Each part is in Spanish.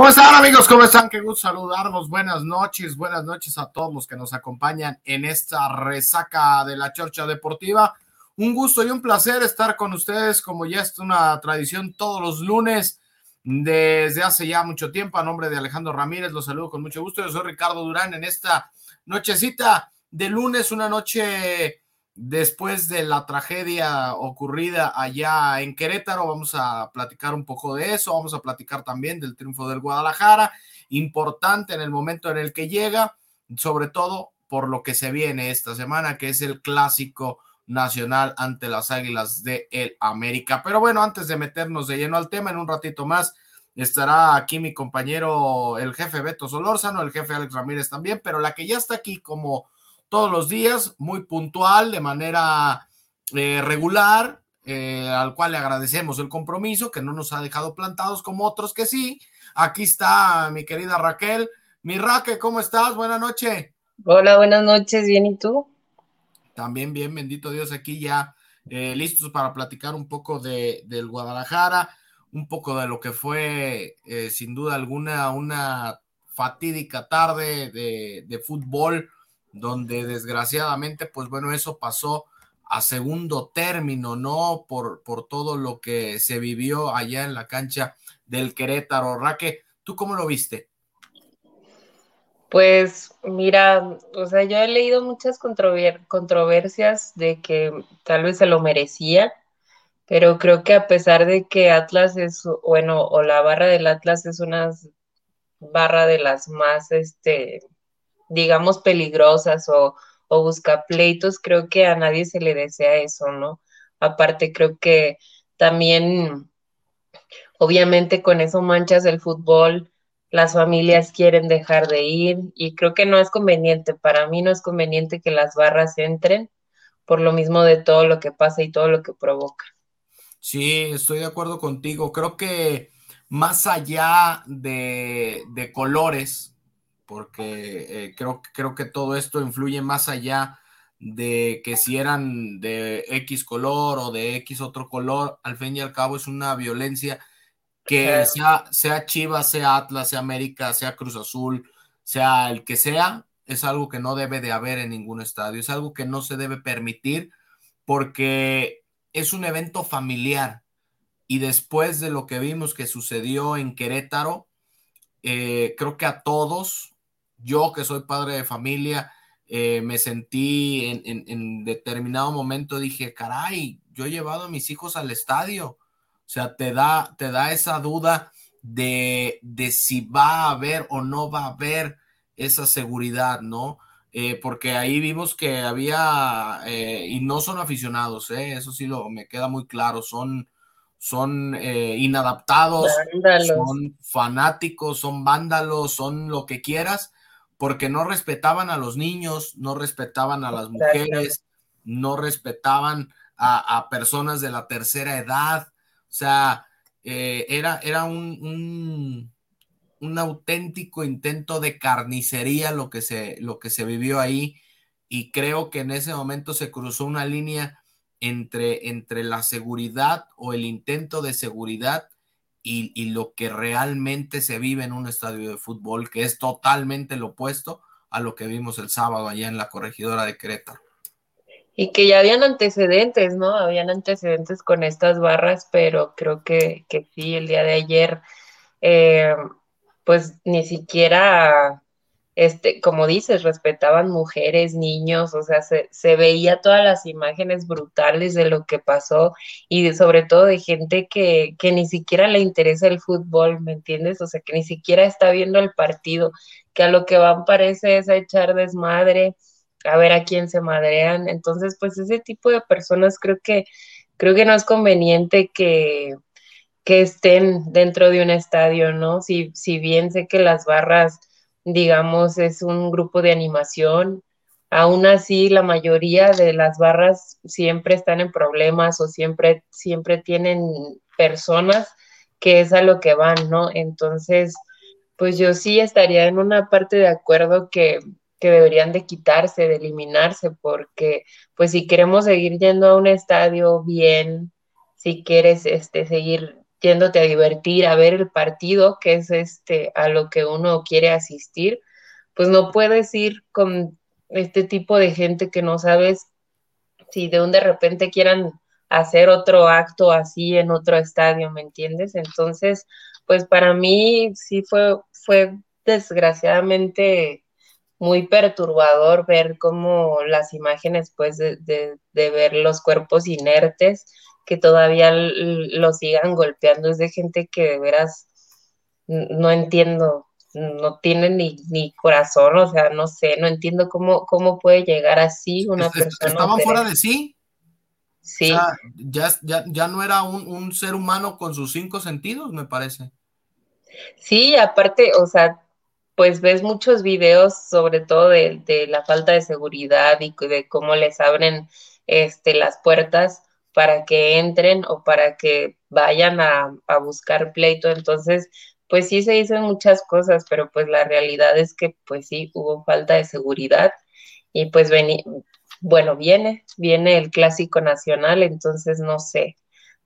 ¿Cómo están amigos? ¿Cómo están? Qué gusto saludarlos. Buenas noches, buenas noches a todos los que nos acompañan en esta resaca de la Chorcha Deportiva. Un gusto y un placer estar con ustedes, como ya es una tradición todos los lunes desde hace ya mucho tiempo. A nombre de Alejandro Ramírez, los saludo con mucho gusto. Yo soy Ricardo Durán en esta nochecita de lunes, una noche después de la tragedia ocurrida allá en Querétaro. Vamos a platicar un poco de eso, vamos a platicar también del triunfo del Guadalajara, importante en el momento en el que llega, sobre todo por lo que se viene esta semana, que es el clásico nacional ante las Águilas de el América. Pero bueno, antes de meternos de lleno al tema, en un ratito más estará aquí mi compañero, el jefe Beto Solórzano, el jefe Alex Ramírez también, pero la que ya está aquí como todos los días, muy puntual, de manera eh, regular, eh, al cual le agradecemos el compromiso, que no nos ha dejado plantados como otros que sí. Aquí está mi querida Raquel. Mi Raquel, ¿cómo estás? Buenas noches. Hola, buenas noches, bien, ¿y tú? También bien, bendito Dios, aquí ya eh, listos para platicar un poco de, del Guadalajara, un poco de lo que fue, sin duda alguna, una fatídica tarde de, de fútbol donde desgraciadamente, pues bueno, eso pasó a segundo término, ¿no? Por, por todo lo que se vivió allá en la cancha del Querétaro. Raque, ¿tú cómo lo viste? Pues mira, o sea, yo he leído muchas controversias de que tal vez se lo merecía, pero creo que a pesar de que Atlas es, bueno, o la barra del Atlas es una barra de las más, este, digamos, peligrosas o, o busca pleitos, creo que a nadie se le desea eso, ¿no? Aparte, creo que también, obviamente, con eso manchas el fútbol, las familias quieren dejar de ir y creo que no es conveniente, para mí no es conveniente que las barras entren por lo mismo de todo lo que pasa y todo lo que provoca. Sí, estoy de acuerdo contigo. Creo que más allá de, de colores, porque eh, creo, creo que todo esto influye más allá de que si eran de X color o de X otro color, al fin y al cabo es una violencia que sea, sea Chivas, sea Atlas, sea América, sea Cruz Azul, sea el que sea, es algo que no debe de haber en ningún estadio, es algo que no se debe permitir porque es un evento familiar. Y después de lo que vimos que sucedió en Querétaro, eh, creo que a todos yo que soy padre de familia, eh, me sentí en, determinado momento, dije, caray, yo he llevado a mis hijos al estadio. O sea, te da, te da esa duda de, si va a haber o no va a haber esa seguridad, ¿no? Eh, porque ahí vimos que había, eh, y no son aficionados, eso sí lo, me queda muy claro, son, son inadaptados, son fanáticos, son vándalos, son lo que quieras, porque no respetaban a los niños, no respetaban a las mujeres, no respetaban a, personas de la tercera edad. O sea, eh, era, era un, un, auténtico intento de carnicería lo que, se, lo que se vivió ahí. Y creo que en ese momento se cruzó una línea entre, entre la seguridad o el intento de seguridad y, lo que realmente se vive en un estadio de fútbol, que es totalmente lo opuesto a lo que vimos el sábado allá en la corregidora de Querétaro. Y que ya habían antecedentes, ¿no? Habían antecedentes con estas barras, pero creo que, que sí, el día de ayer, eh, pues ni siquiera este, como dices, respetaban mujeres, niños, o sea, se, veía todas las imágenes brutales de lo que pasó y sobre todo de gente que, que ni siquiera le interesa el fútbol, ¿me entiendes? O sea, que ni siquiera está viendo el partido, que a lo que van parece es a echar desmadre, a ver a quién se madrean. Entonces, pues ese tipo de personas creo que, creo que no es conveniente que, que estén dentro de un estadio, ¿no? Si, si bien sé que las barras digamos, es un grupo de animación. Aún así, la mayoría de las barras siempre están en problemas o siempre, siempre tienen personas que es a lo que van, ¿no? Entonces, pues yo sí estaría en una parte de acuerdo que, que deberían de quitarse, de eliminarse, porque pues si queremos seguir yendo a un estadio bien, si quieres este, seguir yéndote a divertir, a ver el partido, que es este a lo que uno quiere asistir, pues no puedes ir con este tipo de gente que no sabes si de un de repente quieran hacer otro acto así en otro estadio, ¿me entiendes? Entonces, pues para mí sí fue, fue desgraciadamente muy perturbador ver cómo las imágenes, pues, de, de ver los cuerpos inertes, que todavía lo sigan golpeando. Es de gente que de veras no entiendo, no tiene ni, ni corazón, o sea, no sé, no entiendo cómo, cómo puede llegar así una persona. Estaban fuera de sí. Sí. O sea, ya, ya, ya, no era un, un, ser humano con sus cinco sentidos, me parece. Sí, aparte, o sea, pues ves muchos videos, sobre todo de, de la falta de seguridad y de cómo les abren este, las puertas para que entren o para que vayan a, buscar pleito. Entonces, pues sí se dicen muchas cosas, pero pues la realidad es que pues sí hubo falta de seguridad y pues bueno, viene, viene el clásico nacional, entonces no sé,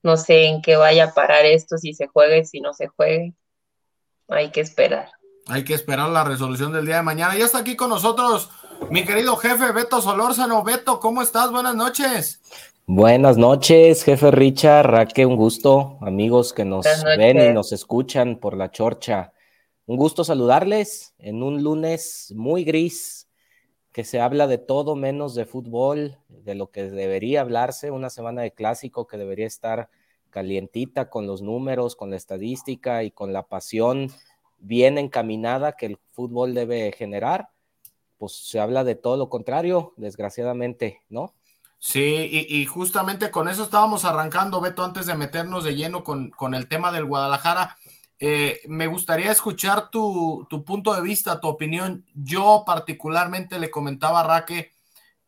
no sé en qué vaya a parar esto, si se juegue, si no se juegue, hay que esperar. Hay que esperar la resolución del día de mañana. Ya está aquí con nosotros mi querido jefe Beto Solórzano. Beto, ¿cómo estás? Buenas noches. Buenas noches, jefe Richard, Raque, un gusto, amigos que nos ven y nos escuchan por la chorcha. Un gusto saludarles en un lunes muy gris, que se habla de todo menos de fútbol, de lo que debería hablarse, una semana de clásico que debería estar calientita con los números, con la estadística y con la pasión bien encaminada que el fútbol debe generar. Pues se habla de todo lo contrario, desgraciadamente, ¿no? Sí, y, justamente con eso estábamos arrancando, Beto, antes de meternos de lleno con, con el tema del Guadalajara. Eh, me gustaría escuchar tu, tu, punto de vista, tu opinión. Yo particularmente le comentaba a Raque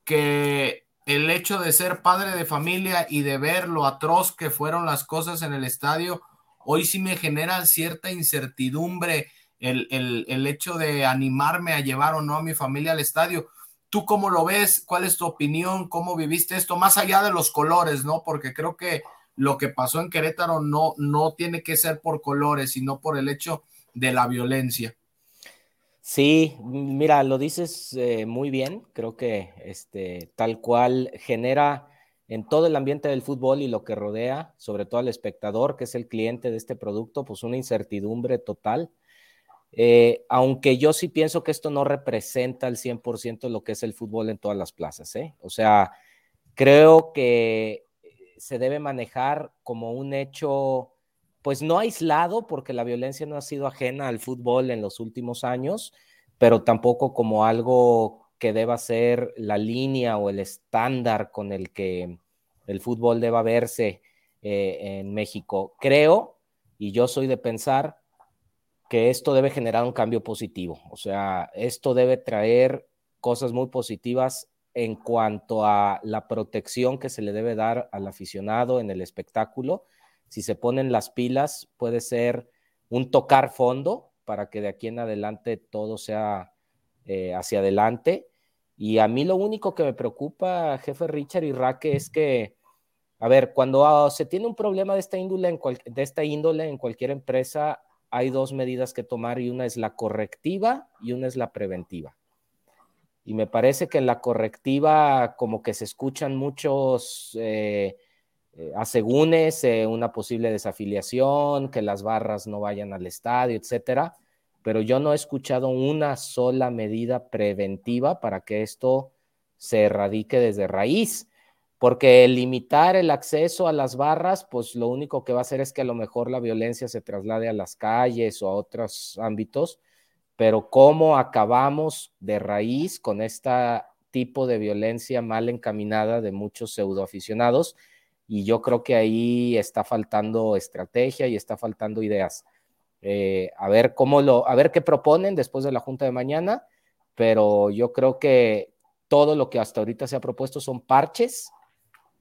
que el hecho de ser padre de familia y de ver lo atroz que fueron las cosas en el estadio, hoy sí me genera cierta incertidumbre el, el, el hecho de animarme a llevar o no a mi familia al estadio ¿Tú cómo lo ves? ¿Cuál es tu opinión? ¿Cómo viviste esto? Más allá de los colores, ¿no? Porque creo que lo que pasó en Querétaro no, no tiene que ser por colores, sino por el hecho de la violencia. Sí, mira, lo dices eh, muy bien. Creo que este, tal cual genera en todo el ambiente del fútbol y lo que rodea, sobre todo al espectador, que es el cliente de este producto, pues una incertidumbre total. Eh, aunque yo sí pienso que esto no representa al 100% lo que es el fútbol en todas las plazas. ¿eh? O sea, creo que se debe manejar como un hecho, pues no aislado, porque la violencia no ha sido ajena al fútbol en los últimos años, pero tampoco como algo que deba ser la línea o el estándar con el que el fútbol deba verse eh, en México. Creo, y yo soy de pensar, que esto debe generar un cambio positivo. O sea, esto debe traer cosas muy positivas en cuanto a la protección que se le debe dar al aficionado en el espectáculo. Si se ponen las pilas, puede ser un tocar fondo para que de aquí en adelante todo sea eh, hacia adelante. Y a mí lo único que me preocupa, jefe Richard y Raque, es que A ver, cuando ah, se tiene un problema de esta índole en, de esta índole en cualquier empresa, hay dos medidas que tomar y una es la correctiva y una es la preventiva. Y me parece que en la correctiva como que se escuchan muchos eh, eh, asegúnes, eh, una posible desafiliación, que las barras no vayan al estadio, etcétera. Pero yo no he escuchado una sola medida preventiva para que esto se erradique desde raíz porque limitar el acceso a las barras, pues lo único que va a hacer es que a lo mejor la violencia se traslade a las calles o a otros ámbitos, pero cómo acabamos de raíz con este tipo de violencia mal encaminada de muchos pseudoaficionados, y yo creo que ahí está faltando estrategia y está faltando ideas. Eh, a ver cómo lo, a ver qué proponen después de la junta de mañana, pero yo creo que todo lo que hasta ahorita se ha propuesto son parches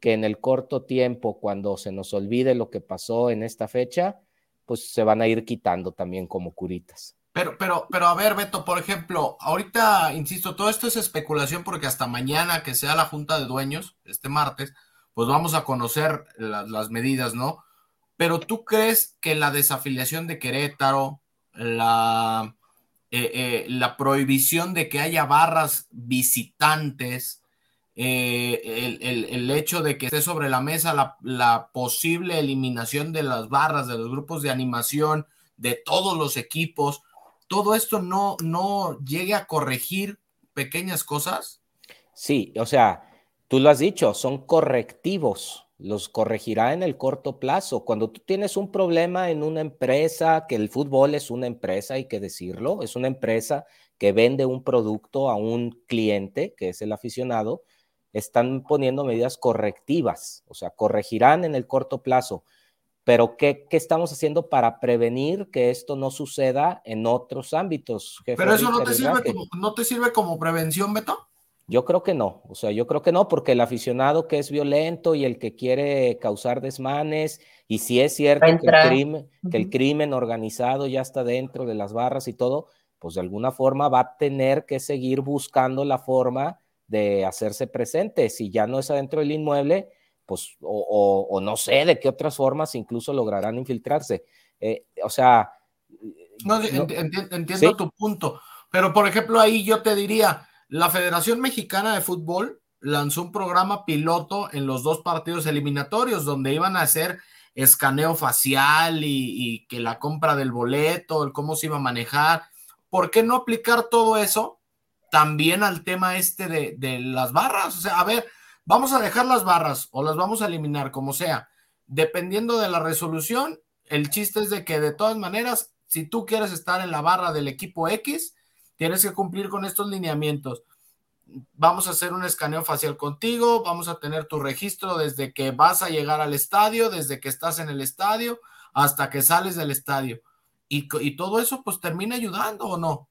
que en el corto tiempo, cuando se nos olvide lo que pasó en esta fecha, pues se van a ir quitando también como curitas. Pero, pero, pero a ver, Beto, por ejemplo, ahorita, insisto, todo esto es especulación porque hasta mañana que sea la junta de dueños, este martes, pues vamos a conocer las medidas, ¿no? Pero tú crees que la desafiliación de Querétaro, la, eh, eh, la prohibición de que haya barras visitantes, eh, el, hecho de que esté sobre la mesa la, posible eliminación de las barras, de los grupos de animación, de todos los equipos, todo esto no, no llegue a corregir pequeñas cosas? Sí, o sea, tú lo has dicho, son correctivos, los corregirá en el corto plazo. Cuando tú tienes un problema en una empresa, que el fútbol es una empresa, hay que decirlo, es una empresa que vende un producto a un cliente, que es el aficionado, están poniendo medidas correctivas, o sea, corregirán en el corto plazo. Pero ¿qué, estamos haciendo para prevenir que esto no suceda en otros ámbitos? Pero eso no te, sirve como, no te sirve como prevención, Beto. Yo creo que no, o sea, yo creo que no, porque el aficionado que es violento y el que quiere causar desmanes, y si es cierto que el, crimen, que el crimen organizado ya está dentro de las barras y todo, pues de alguna forma va a tener que seguir buscando la forma de hacerse presente. Si ya no es adentro del inmueble, pues, o, no sé de qué otras formas incluso lograrán infiltrarse. Eh, o sea. No, entiendo tu punto. Pero, por ejemplo, ahí yo te diría, la Federación Mexicana de Fútbol lanzó un programa piloto en los dos partidos eliminatorios donde iban a hacer escaneo facial y, y que la compra del boleto, el cómo se iba a manejar. ¿Por qué no aplicar todo eso también al tema este de, las barras. O sea, a ver, vamos a dejar las barras o las vamos a eliminar, como sea. Dependiendo de la resolución, el chiste es de que de todas maneras, si tú quieres estar en la barra del equipo X, tienes que cumplir con estos lineamientos. Vamos a hacer un escaneo facial contigo, vamos a tener tu registro desde que vas a llegar al estadio, desde que estás en el estadio, hasta que sales del estadio. Y, y todo eso pues termina ayudando o no.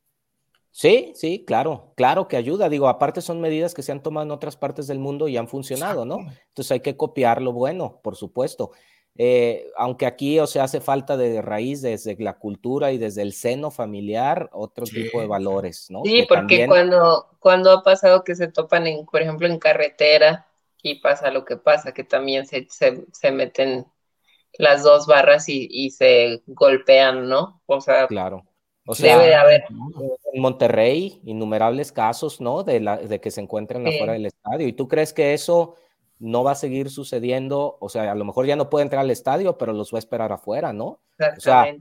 Sí, sí, claro, claro que ayuda. Digo, aparte son medidas que se han tomado en otras partes del mundo y han funcionado, ¿no? Entonces hay que copiar lo bueno, por supuesto. Eh, aunque aquí, o sea, hace falta de raíz desde la cultura y desde el seno familiar otro tipo de valores, ¿no? Sí, porque cuando, cuando ha pasado que se topan, en, por ejemplo, en carretera y pasa lo que pasa, que también se, se, meten las dos barras y, y se golpean, ¿no? O sea, claro o sea, Debe haber. En Monterrey, innumerables casos, ¿no? De, la, de que se encuentran afuera del estadio. ¿Y tú crees que eso no va a seguir sucediendo? O sea, a lo mejor ya no puede entrar al estadio, pero los va a esperar afuera, ¿no? O sea,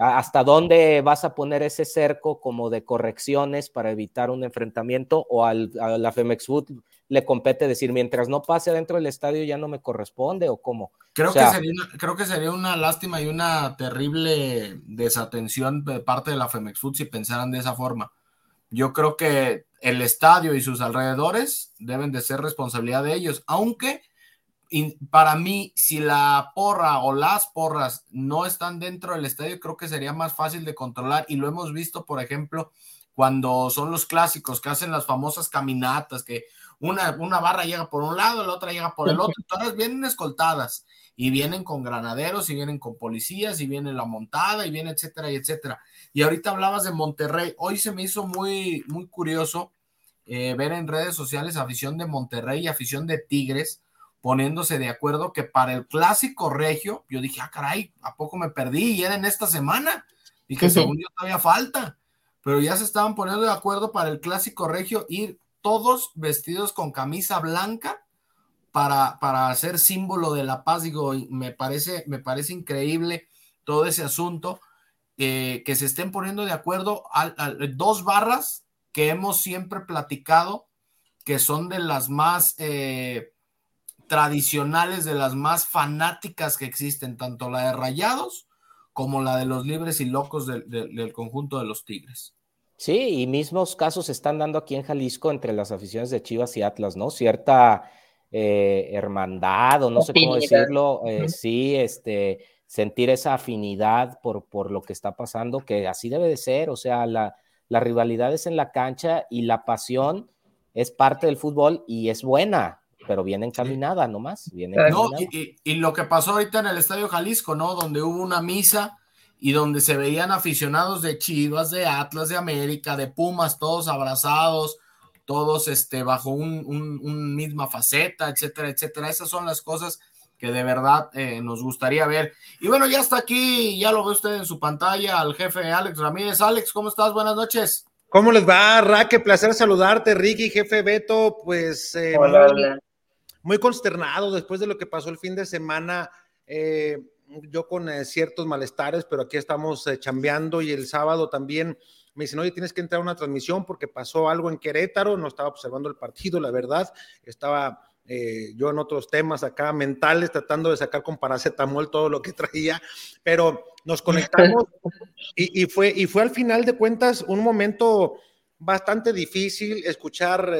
¿hasta dónde vas a poner ese cerco como de correcciones para evitar un enfrentamiento? ¿O al, a la Femex Food le compete decir, mientras no pase adentro del estadio ya no me corresponde o cómo? Creo, que sería una, creo que sería una lástima y una terrible desatención de parte de la Femex Food si pensaran de esa forma. Yo creo que el estadio y sus alrededores deben de ser responsabilidad de ellos, aunque para mí, si la porra o las porras no están dentro del estadio, creo que sería más fácil de controlar. Y lo hemos visto, por ejemplo, cuando son los clásicos que hacen las famosas caminatas, que una, una barra llega por un lado, la otra llega por el otro, todas vienen escoltadas y vienen con granaderos y vienen con policías y viene la montada y viene etcétera y etcétera. Y ahorita hablabas de Monterrey, hoy se me hizo muy, muy curioso eh, ver en redes sociales afición de Monterrey y afición de Tigres, poniéndose de acuerdo que para el clásico regio, yo dije, ah, caray, ¿a poco me perdí? Y era en esta semana. Y que según yo todavía falta. Pero ya se estaban poniendo de acuerdo para el clásico regio ir todos vestidos con camisa blanca para, para hacer símbolo de la paz. Digo, me parece, me parece increíble todo ese asunto. Eh, que se estén poniendo de acuerdo a, dos barras que hemos siempre platicado, que son de las más eh, tradicionales, de las más fanáticas que existen, tanto la de Rayados como la de los libres y locos del conjunto de los Tigres. Sí, y mismos casos se están dando aquí en Jalisco entre las aficiones de Chivas y Atlas, ¿no? Cierta eh, hermandad, o no sé cómo decirlo, eh, sí, este, sentir esa afinidad por, por lo que está pasando, que así debe de ser, o sea, la, la rivalidad es en la cancha y la pasión es parte del fútbol y es buena, pero viene encaminada nomás. Viene y, lo que pasó ahorita en el Estadio Jalisco, ¿no? Donde hubo una misa y donde se veían aficionados de Chivas, de Atlas, de América, de Pumas, todos abrazados, todos este, bajo un, misma faceta, etcétera, etcétera. Esas son las cosas que de verdad eh, nos gustaría ver. Y bueno, ya está aquí, ya lo ve usted en su pantalla, al jefe Alex Ramírez. Alex, ¿cómo estás? Buenas noches. ¿Cómo les va, Ra? Qué placer saludarte, Ricky, jefe Beto. Pues eh, muy consternado después de lo que pasó el fin de semana. Eh, yo con eh, ciertos malestares, pero aquí estamos eh, chambeando y el sábado también me dicen, oye, tienes que entrar a una transmisión porque pasó algo en Querétaro, no estaba observando el partido, la verdad, estaba yo en otros temas acá mentales, tratando de sacar con paracetamol todo lo que traía, pero nos conectamos y, fue, y fue al final de cuentas un momento bastante difícil escuchar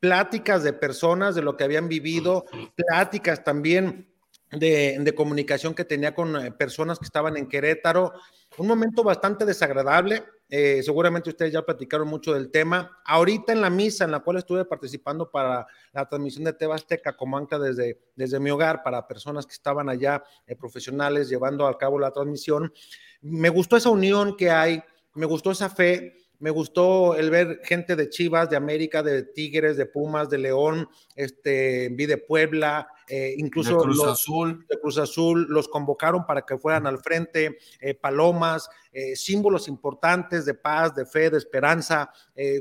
pláticas de personas de lo que habían vivido, pláticas también de, comunicación que tenía con eh, personas que estaban en Querétaro. Un momento bastante desagradable. Eh, seguramente ustedes ya platicaron mucho del tema. Ahorita en la misa en la cual estuve participando para la transmisión de Tebasteca como ancla desde, desde mi hogar para personas que estaban allá, eh, profesionales, llevando a cabo la transmisión, me gustó esa unión que hay, me gustó esa fe, me gustó el ver gente de Chivas, de América, de Tigres, de Pumas, de León, este, vi de Puebla, eh, incluso de Cruz Azul. De Cruz Azul los convocaron para que fueran al frente, eh, palomas, eh, símbolos importantes de paz, de fe, de esperanza,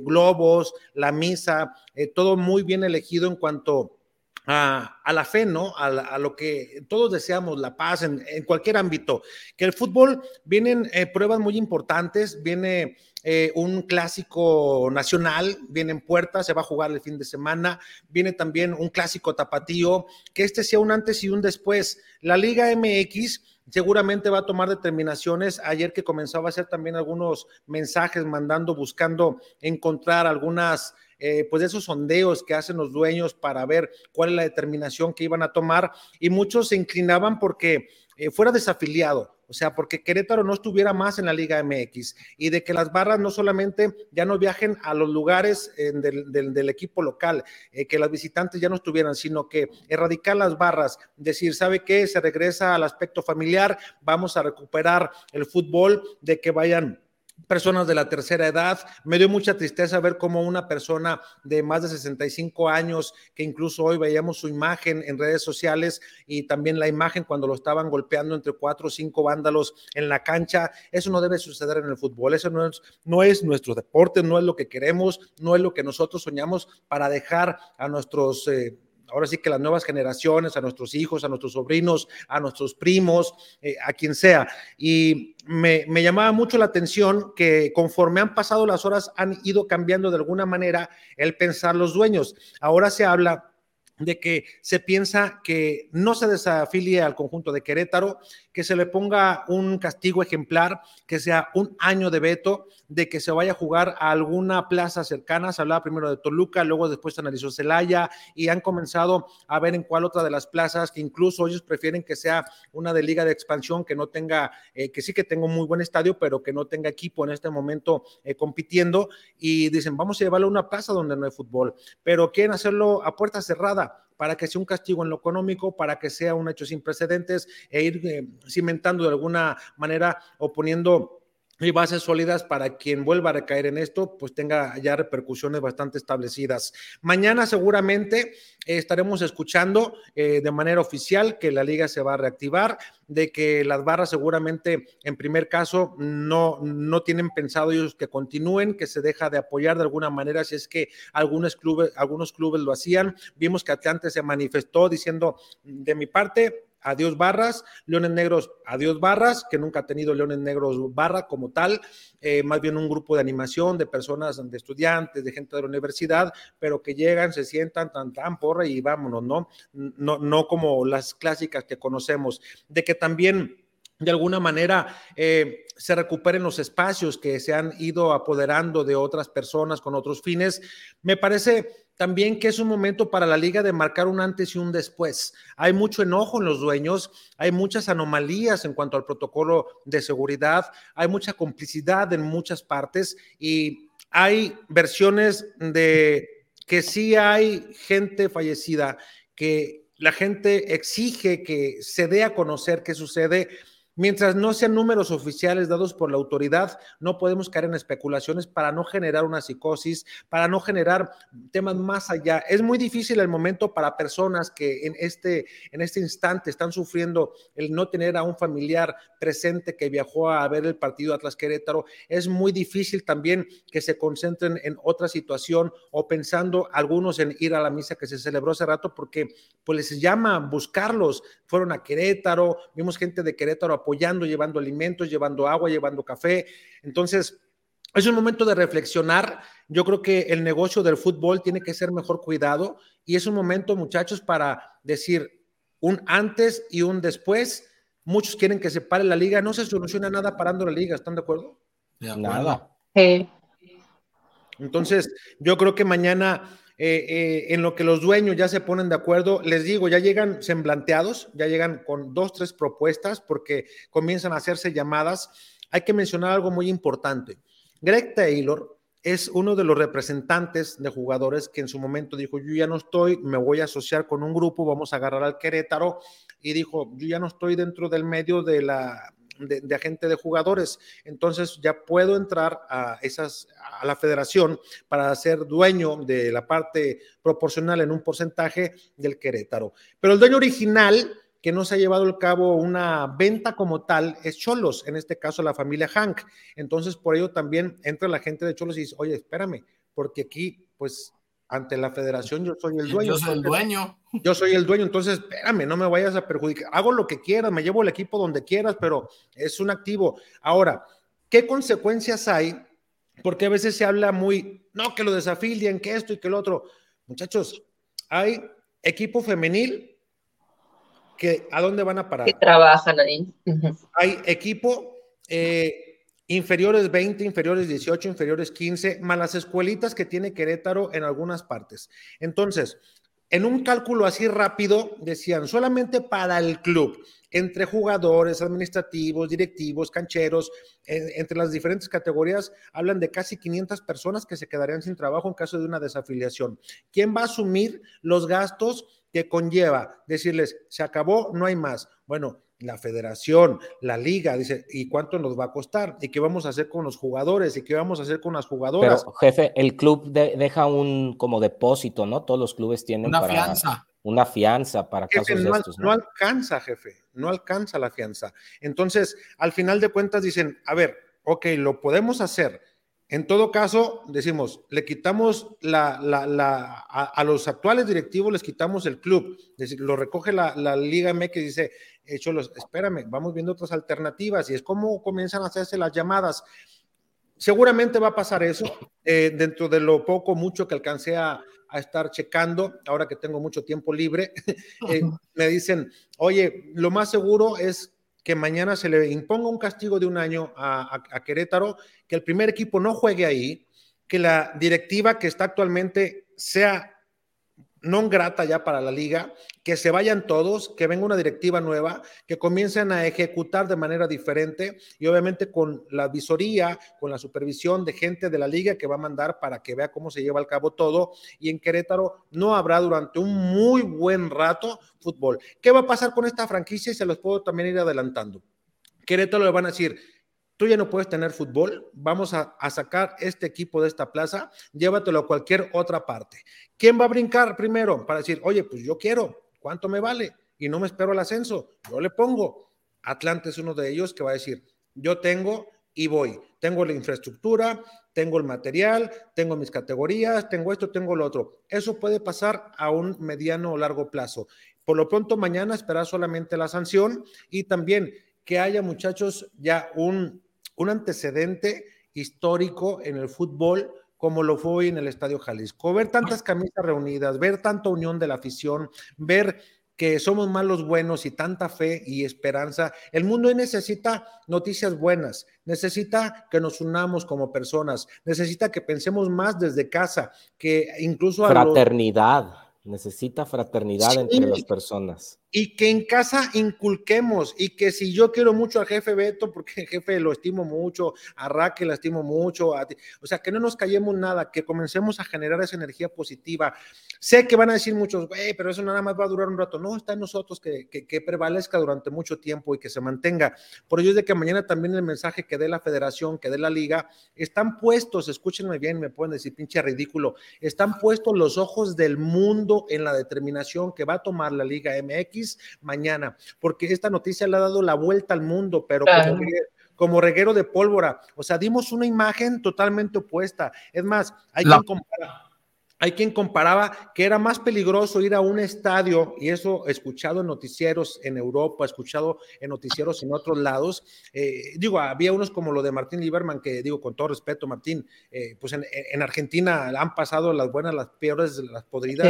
globos, la misa, todo muy bien elegido en cuanto a, la fe, ¿no? A, lo que todos deseamos, la paz en, cualquier ámbito. Que el fútbol vienen pruebas muy importantes, viene eh, un clásico nacional, viene en puerta, se va a jugar el fin de semana, viene también un clásico tapatío, que este sea un antes y un después. La Liga MX seguramente va a tomar determinaciones. Ayer que comenzaba a hacer también algunos mensajes, mandando, buscando encontrar algunas, eh, pues esos sondeos que hacen los dueños para ver cuál es la determinación que iban a tomar. Y muchos se inclinaban porque eh, fuera desafiliado o sea, porque Querétaro no estuviera más en la Liga MX y de que las barras no solamente ya no viajen a los lugares eh, del, equipo local, eh, que las visitantes ya no estuvieran, sino que erradicar las barras, decir, ¿sabe qué? Se regresa al aspecto familiar, vamos a recuperar el fútbol, de que vayan personas de la tercera edad. Me dio mucha tristeza ver cómo una persona de más de 65 años, que incluso hoy veíamos su imagen en redes sociales y también la imagen cuando lo estaban golpeando entre cuatro o cinco vándalos en la cancha, eso no debe suceder en el fútbol, eso no es, no es nuestro deporte, no es lo que queremos, no es lo que nosotros soñamos para dejar a nuestros... Eh, ahora sí que las nuevas generaciones, a nuestros hijos, a nuestros sobrinos, a nuestros primos, eh, a quien sea. Y me, me, llamaba mucho la atención que conforme han pasado las horas han ido cambiando de alguna manera el pensar los dueños. Ahora se habla de que se piensa que no se desafilie al conjunto de Querétaro, que se le ponga un castigo ejemplar, que sea un año de veto, de que se vaya a jugar a alguna plaza cercana. Se hablaba primero de Toluca, luego después se analizó Celaya y han comenzado a ver en cuál otra de las plazas, que incluso ellos prefieren que sea una de liga de expansión, que no tenga, eh, que sí que tenga un muy buen estadio, pero que no tenga equipo en este momento eh, compitiendo. Y dicen, vamos a llevarlo a una plaza donde no hay fútbol, pero quieren hacerlo a puerta cerrada para que sea un castigo en lo económico, para que sea un hecho sin precedentes e ir eh, cimentando de alguna manera o poniendo y bases sólidas para quien vuelva a recaer en esto, pues tenga ya repercusiones bastante establecidas. Mañana seguramente eh, estaremos escuchando eh, de manera oficial que la liga se va a reactivar, de que las barras seguramente en primer caso no, no tienen pensado ellos que continúen, que se deja de apoyar de alguna manera si es que algunos clubes, algunos clubes lo hacían. Vimos que Atlante se manifestó diciendo, de mi parte, adiós barras, Leones Negros, adiós barras, que nunca ha tenido Leones Negros barra como tal, eh, más bien un grupo de animación de personas, de estudiantes, de gente de la universidad, pero que llegan, se sientan, tan, tan, porra y vámonos, ¿no? No, no como las clásicas que conocemos, de que también de alguna manera eh, se recuperen los espacios que se han ido apoderando de otras personas con otros fines. Me parece también que es un momento para la liga de marcar un antes y un después. Hay mucho enojo en los dueños, hay muchas anomalías en cuanto al protocolo de seguridad, hay mucha complicidad en muchas partes y hay versiones de que sí hay gente fallecida, que la gente exige que se dé a conocer qué sucede Mientras no sean números oficiales dados por la autoridad, no podemos caer en especulaciones para no generar una psicosis, para no generar temas más allá. Es muy difícil el momento para personas que en este, en este instante están sufriendo el no tener a un familiar presente que viajó a ver el partido Atlas Querétaro. Es muy difícil también que se concentren en otra situación o pensando algunos en ir a la misa que se celebró hace rato porque pues les llama buscarlos. Fueron a Querétaro, vimos gente de Querétaro apoyando, llevando alimentos, llevando agua, llevando café. Entonces, es un momento de reflexionar. Yo creo que el negocio del fútbol tiene que ser mejor cuidado y es un momento, muchachos, para decir un antes y un después. Muchos quieren que se pare la liga. No se soluciona nada parando la liga. ¿Están de acuerdo? Nada. Entonces, yo creo que mañana eh, eh, en lo que los dueños ya se ponen de acuerdo, les digo, ya llegan semblanteados, ya llegan con dos, tres propuestas porque comienzan a hacerse llamadas. Hay que mencionar algo muy importante. Greg Taylor es uno de los representantes de jugadores que en su momento dijo, yo ya no estoy, me voy a asociar con un grupo, vamos a agarrar al Querétaro, y dijo, yo ya no estoy dentro del medio de la de, agente de jugadores. Entonces ya puedo entrar a esas a la federación para ser dueño de la parte proporcional en un porcentaje del Querétaro. Pero el dueño original que no se ha llevado a cabo una venta como tal es Cholos, en este caso la familia Hank. Entonces, por ello también entra la gente de Cholos y dice, oye, espérame, porque aquí, pues, ante la federación yo soy el dueño. Yo soy el dueño. Yo soy el dueño, entonces espérame, no me vayas a perjudicar. Hago lo que quieras, me llevo el equipo donde quieras, pero es un activo. Ahora, ¿qué consecuencias hay? Porque a veces se habla muy, no, que lo desafilien, que esto y que lo otro. Muchachos, hay equipo femenil que a dónde van a parar. Que trabajan ahí. Hay equipo eh, inferiores 20, inferiores 18, inferiores 15, más las escuelitas que tiene Querétaro en algunas partes. Entonces, en un cálculo así rápido, decían, solamente para el club, entre jugadores, administrativos, directivos, cancheros, entre las diferentes categorías, hablan de casi 500 personas que se quedarían sin trabajo en caso de una desafiliación. ¿Quién va a asumir los gastos que conlleva decirles, se acabó, no hay más? Bueno, la federación, la liga, dice, ¿y cuánto nos va a costar? ¿Y qué vamos a hacer con los jugadores? ¿Y qué vamos a hacer con las jugadoras? Pero, jefe, el club deja un como depósito, ¿no? Todos los clubes tienen una fianza. Una fianza para casos no, de estos. ¿no? no alcanza, jefe, no alcanza la fianza. Entonces, al final de cuentas dicen, a ver, ok, lo podemos hacer, en todo caso, decimos, le quitamos la, la, a, los actuales directivos, les quitamos el club. decir, lo recoge la, Liga MX y dice, hecho los, espérame, vamos viendo otras alternativas. Y es como comienzan a hacerse las llamadas. Seguramente va a pasar eso eh, dentro de lo poco, mucho que alcancé a, estar checando, ahora que tengo mucho tiempo libre. Eh, me dicen, oye, lo más seguro es que mañana se le imponga un castigo de un año a, Querétaro, que el primer equipo no juegue ahí, que la directiva que está actualmente sea no grata ya para la liga, que se vayan todos, que venga una directiva nueva, que comiencen a ejecutar de manera diferente y obviamente con la visoría, con la supervisión de gente de la liga que va a mandar para que vea cómo se lleva a cabo todo. Y en Querétaro no habrá durante un muy buen rato fútbol. ¿Qué va a pasar con esta franquicia? Y se los puedo también ir adelantando. Querétaro le van a decir, tú ya no puedes tener fútbol, vamos a, sacar este equipo de esta plaza, llévatelo a cualquier otra parte. ¿Quién va a brincar primero para decir, oye, pues yo quiero, ¿cuánto me vale? Y no me espero el ascenso, yo le pongo. Atlante es uno de ellos que va a decir, yo tengo y voy, tengo la infraestructura, tengo el material, tengo mis categorías, tengo esto, tengo lo otro. Eso puede pasar a un mediano o largo plazo. Por lo pronto, mañana esperar solamente la sanción y también que haya, muchachos, ya un, un antecedente histórico en el fútbol como lo fue hoy en el Estadio Jalisco. Ver tantas camisas reunidas, ver tanta unión de la afición, ver que somos más los buenos y tanta fe y esperanza. El mundo necesita noticias buenas, necesita que nos unamos como personas, necesita que pensemos más desde casa, que incluso... A Fraternidad, necesita fraternidad entre las personas y que en casa inculquemos y que si yo quiero mucho al jefe Beto, porque el jefe lo estimo mucho, a Raquel la estimo mucho, a o sea, que no nos callemos nada, que comencemos a generar esa energía positiva. Sé que van a decir muchos, güey, pero eso nada más va a durar un rato. No, está en nosotros que, que, prevalezca durante mucho tiempo y que se mantenga. Por ello es de que mañana también el mensaje que dé la federación, que dé la liga, están puestos, escúchenme bien, me pueden decir pinche ridículo, están puestos los ojos del mundo en la determinación que va a tomar la Liga MX mañana, porque esta noticia le ha dado la vuelta al mundo, pero como, reguero de pólvora. O sea, dimos una imagen totalmente opuesta. Es más, hay que comparar hay quien comparaba que era más peligroso ir a un estadio, y eso escuchado en noticieros en Europa, escuchado en noticieros en otros lados. Eh, digo, había unos como lo de Martín Lieberman, que digo con todo respeto, Martín, eh, pues en, Argentina han pasado las buenas, las peores, las podridas,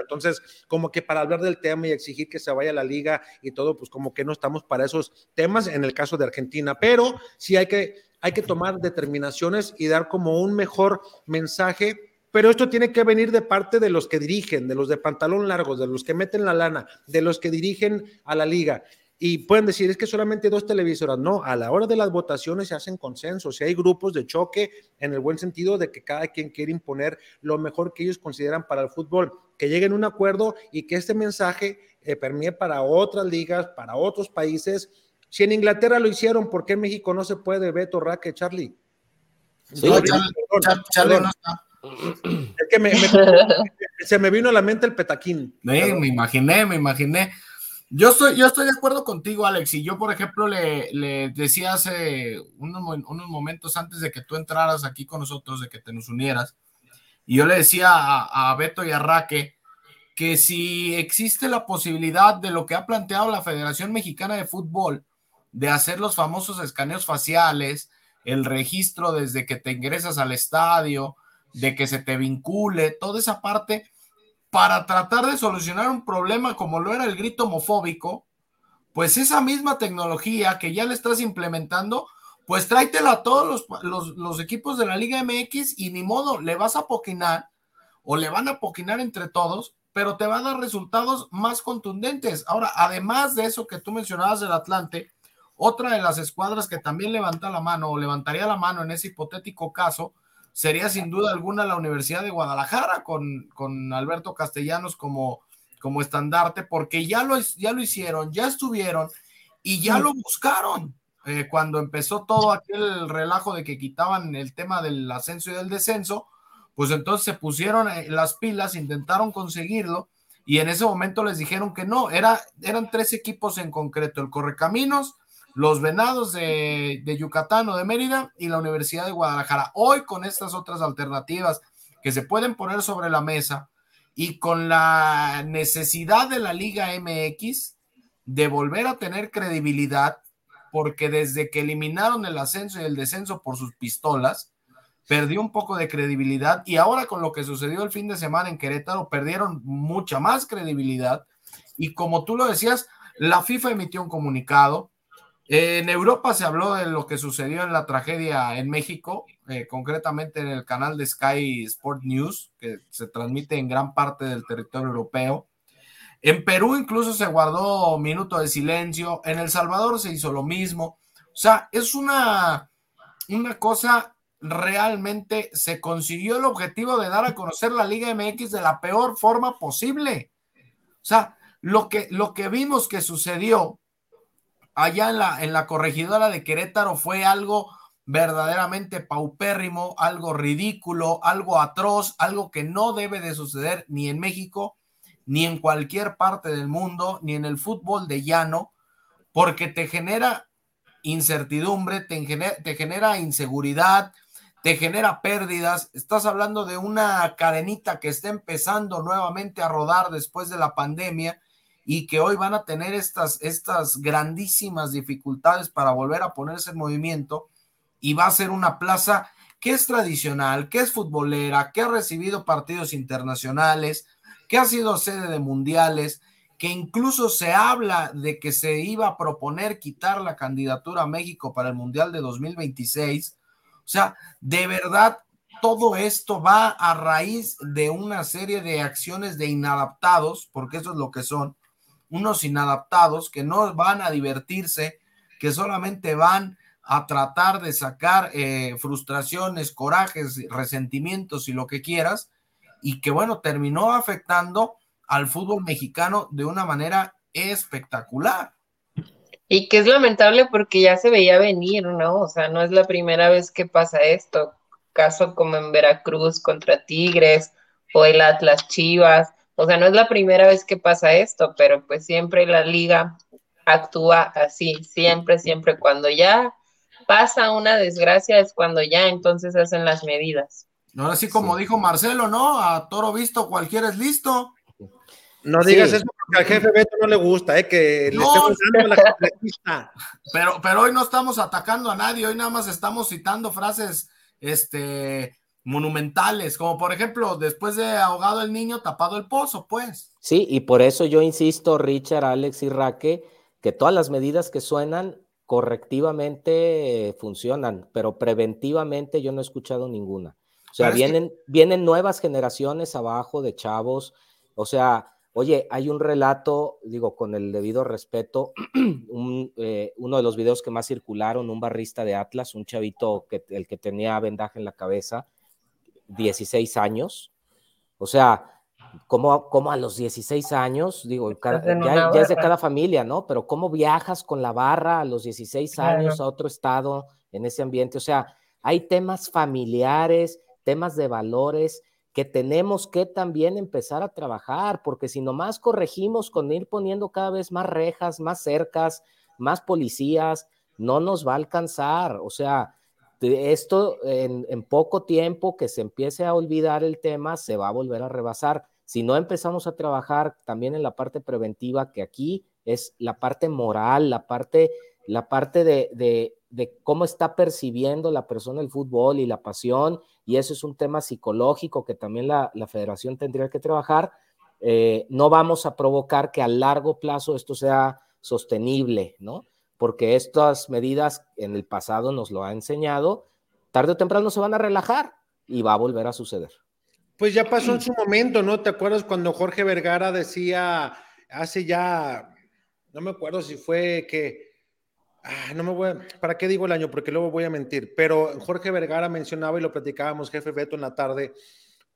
Entonces, como que para hablar del tema y exigir que se vaya a la liga y todo, pues como que no estamos para esos temas en el caso de Argentina, pero sí hay que, hay que tomar determinaciones y dar como un mejor mensaje pero esto tiene que venir de parte de los que dirigen, de los de pantalón largos, de los que meten la lana, de los que dirigen a la liga. Y pueden decir, es que solamente dos televisoras. No, a la hora de las votaciones se hacen consensos, y hay grupos de choque en el buen sentido de que cada quien quiere imponer lo mejor que ellos consideran para el fútbol, que lleguen a un acuerdo y que este mensaje eh, permee para otras ligas, para otros países. Si en Inglaterra lo hicieron, ¿por qué en México no se puede, Beto, Raque, Charlie? Charlie no está. Es que se me vino a la mente el petaquín. me imaginé, me imaginé. Yo estoy, yo estoy de acuerdo contigo, Alex. Y yo, por ejemplo, le, decía hace unos, momentos antes de que tú entraras aquí con nosotros, de que te nos unieras, y yo le decía a, a Beto y a Raque que si existe la posibilidad de lo que ha planteado la Federación Mexicana de Fútbol, de hacer los famosos escaneos faciales, el registro desde que te ingresas al estadio, de que se te vincule, toda esa parte, para tratar de solucionar un problema como lo era el grito homofóbico, pues esa misma tecnología que ya le estás implementando, pues tráetela a todos los, equipos de la Liga MX y ni modo, le vas a poquinar o le van a poquinar entre todos, pero te va a dar resultados más contundentes. Ahora, además de eso que tú mencionabas del Atlante, otra de las escuadras que también levanta la mano o levantaría la mano en ese hipotético caso, sería sin duda alguna la Universidad de Guadalajara con, con Alberto Castellanos como, como estandarte, porque ya lo, ya lo hicieron, ya estuvieron y ya lo buscaron. Eh, cuando empezó todo aquel relajo de que quitaban el tema del ascenso y del descenso, pues entonces se pusieron eh, las pilas, intentaron conseguirlo y en ese momento les dijeron que no, era, eran tres equipos en concreto, el Correcaminos, los Venados de, Yucatán o de Mérida y la Universidad de Guadalajara. Hoy con estas otras alternativas que se pueden poner sobre la mesa y con la necesidad de la Liga MX de volver a tener credibilidad, porque desde que eliminaron el ascenso y el descenso por sus pistolas, perdió un poco de credibilidad y ahora con lo que sucedió el fin de semana en Querétaro, perdieron mucha más credibilidad. Y como tú lo decías, la FIFA emitió un comunicado, en Europa se habló de lo que sucedió en la tragedia en México, eh, concretamente en el canal de Sky Sport News, que se transmite en gran parte del territorio europeo. En Perú incluso se guardó minuto de silencio. En El Salvador se hizo lo mismo. O sea, es una, una cosa realmente, se consiguió el objetivo de dar a conocer la Liga MX de la peor forma posible. O sea, lo que, lo que vimos que sucedió allá en la, en la corregidora de Querétaro fue algo verdaderamente paupérrimo, algo ridículo, algo atroz, algo que no debe de suceder ni en México, ni en cualquier parte del mundo, ni en el fútbol de llano, porque te genera incertidumbre, te genera, te genera inseguridad, te genera pérdidas. Estás hablando de una cadenita que está empezando nuevamente a rodar después de la pandemia y que hoy van a tener estas, estas grandísimas dificultades para volver a ponerse en movimiento y va a ser una plaza que es tradicional, que es futbolera, que ha recibido partidos internacionales, que ha sido sede de mundiales, que incluso se habla de que se iba a proponer quitar la candidatura a México para el Mundial de 2026. O sea, de verdad, todo esto va a raíz de una serie de acciones de inadaptados, porque eso es lo que son, unos inadaptados que no van a divertirse, que solamente van a tratar de sacar eh, frustraciones, corajes, resentimientos y lo que quieras, y que bueno, terminó afectando al fútbol mexicano de una manera espectacular. Y que es lamentable porque ya se veía venir, ¿no? O sea, no es la primera vez que pasa esto. Caso como en Veracruz contra Tigres o el Atlas Chivas. O sea, no es la primera vez que pasa esto, pero pues siempre la liga actúa así, siempre, siempre. Cuando ya pasa una desgracia es cuando ya entonces hacen las medidas. No, así como dijo Marcelo, ¿no? A toro visto, cualquiera es listo. No digas eso porque al jefe Beto no le gusta, ¿eh? Que le estemos dando la pero, pero hoy no estamos atacando a nadie, hoy nada más estamos citando frases este, monumentales, como por ejemplo, después de ahogado el niño, tapado el pozo, pues. Sí, y por eso yo insisto, Richard, Alex y Raque, que todas las medidas que suenan correctivamente funcionan, pero preventivamente yo no he escuchado ninguna. O sea, vienen, vienen nuevas generaciones abajo de chavos, o sea, Oye, hay un relato, digo, con el debido respeto, eh, uno de los videos que más circularon, un barrista de Atlas, un chavito, que, el que tenía vendaje en la cabeza, 16 años. O sea, como, como a los 16 años, digo, ya, es de cada familia, ¿no? Pero ¿cómo viajas con la barra a los 16 años a otro estado en ese ambiente? O sea, hay temas familiares, temas de valores que tenemos que también empezar a trabajar, porque si nomás corregimos con ir poniendo cada vez más rejas, más cercas, más policías, no nos va a alcanzar. O sea, esto en, poco tiempo que se empiece a olvidar el tema, se va a volver a rebasar. Si no empezamos a trabajar también en la parte preventiva, que aquí es la parte moral, la parte, la parte de, de, cómo está percibiendo la persona el fútbol y la pasión y eso es un tema psicológico que también la, federación tendría que trabajar. Eh, no vamos a provocar que a largo plazo esto sea sostenible, ¿no? Porque estas medidas en el pasado nos lo ha enseñado, tarde o temprano se van a relajar y va a volver a suceder. Pues ya pasó en su momento, ¿no? ¿Te acuerdas cuando Jorge Vergara decía hace ya, no me acuerdo si fue que Ah, no me voy ¿para qué digo el año? Porque luego voy a mentir, pero Jorge Vergara mencionaba y lo platicábamos, jefe Beto, en la tarde,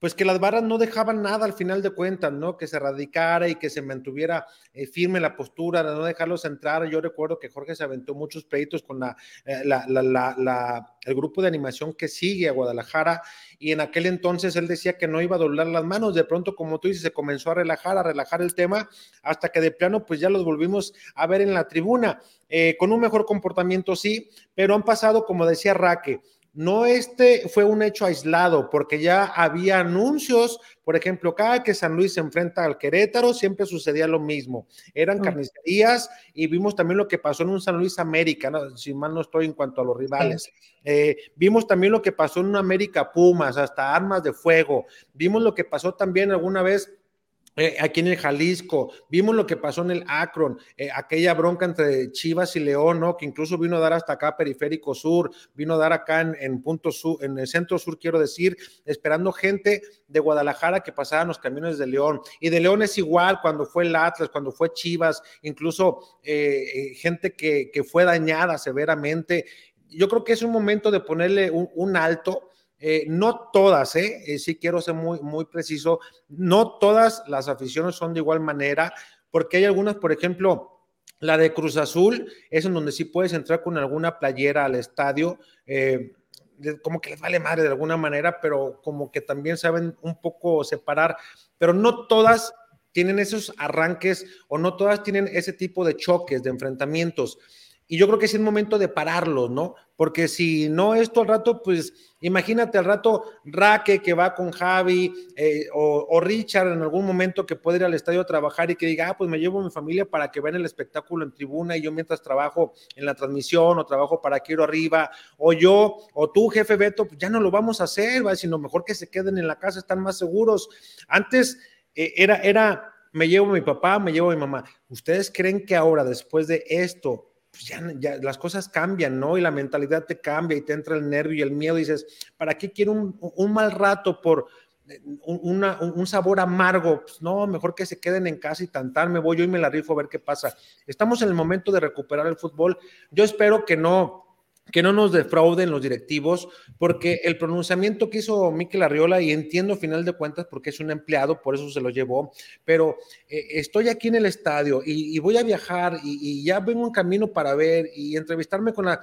pues que las barras no dejaban nada al final de cuentas, ¿no? Que se radicara y que se mantuviera eh, firme la postura, de no dejarlos entrar. Yo recuerdo que Jorge se aventó muchos pleitos con la, eh, el grupo de animación que sigue a Guadalajara y en aquel entonces él decía que no iba a doblar las manos. De pronto, como tú dices, se comenzó a relajar, a relajar el tema, hasta que de plano, pues ya los volvimos a ver en la tribuna. Eh, con un mejor comportamiento, sí, pero han pasado, como decía Raque, no este fue un hecho aislado, porque ya había anuncios, por ejemplo, cada que San Luis se enfrenta al Querétaro, siempre sucedía lo mismo. Eran mm. carnicerías y vimos también lo que pasó en un San Luis América, si mal no estoy en cuanto a los rivales. Eh, vimos también lo que pasó en un América Pumas, hasta armas de fuego. Vimos lo que pasó también alguna vez eh, aquí en el Jalisco, vimos lo que pasó en el Akron, eh, aquella bronca entre Chivas y León, ¿no? Que incluso vino a dar hasta acá Periférico Sur, vino a dar acá en, Punto Sur, en el Centro Sur, quiero decir, esperando gente de Guadalajara que pasaran los camiones de León. Y de León es igual cuando fue el Atlas, cuando fue Chivas, incluso eh, gente que, fue dañada severamente. Yo creo que es un momento de ponerle un alto eh, no todas, ¿eh? ¿eh? sí quiero ser muy, muy preciso, no todas las aficiones son de igual manera, porque hay algunas, por ejemplo, La de Cruz Azul es en donde sí puedes entrar con alguna playera al estadio. Eh, como que les vale madre de alguna manera, pero como que también saben un poco separar, pero no todas tienen esos arranques o no todas tienen ese tipo de choques, de enfrentamientos. Y yo creo que es el momento de pararlos, ¿no? Porque si no esto al rato, pues imagínate al rato Raque que va con Javi eh, o, Richard en algún momento que puede ir al estadio a trabajar y que diga, ah, pues me llevo a mi familia para que vean el espectáculo en tribuna y yo mientras trabajo en la transmisión o trabajo para Quiero Arriba, o yo, o tú, jefe Beto, pues ya no lo vamos a hacer, ¿va? sino mejor que se queden en la casa, están más seguros. Antes eh, era, era, me llevo a mi papá, me llevo a mi mamá. ¿Ustedes creen que ahora, después de esto, pues ya, las cosas cambian, ¿no? Y la mentalidad te cambia y te entra el nervio y el miedo y dices, ¿para qué quiero un, mal rato por eh, un, sabor amargo? Pues no, mejor que se queden en casa y tantar, me voy yo y me la rifo a ver qué pasa. Estamos en el momento de recuperar el fútbol. Yo espero que no, que no nos defrauden los directivos, porque el pronunciamiento que hizo Miquel Arriola, y entiendo final de cuentas porque es un empleado, por eso se lo llevó, pero eh, estoy aquí en el estadio y, voy a viajar y, ya vengo un camino para ver y entrevistarme con la...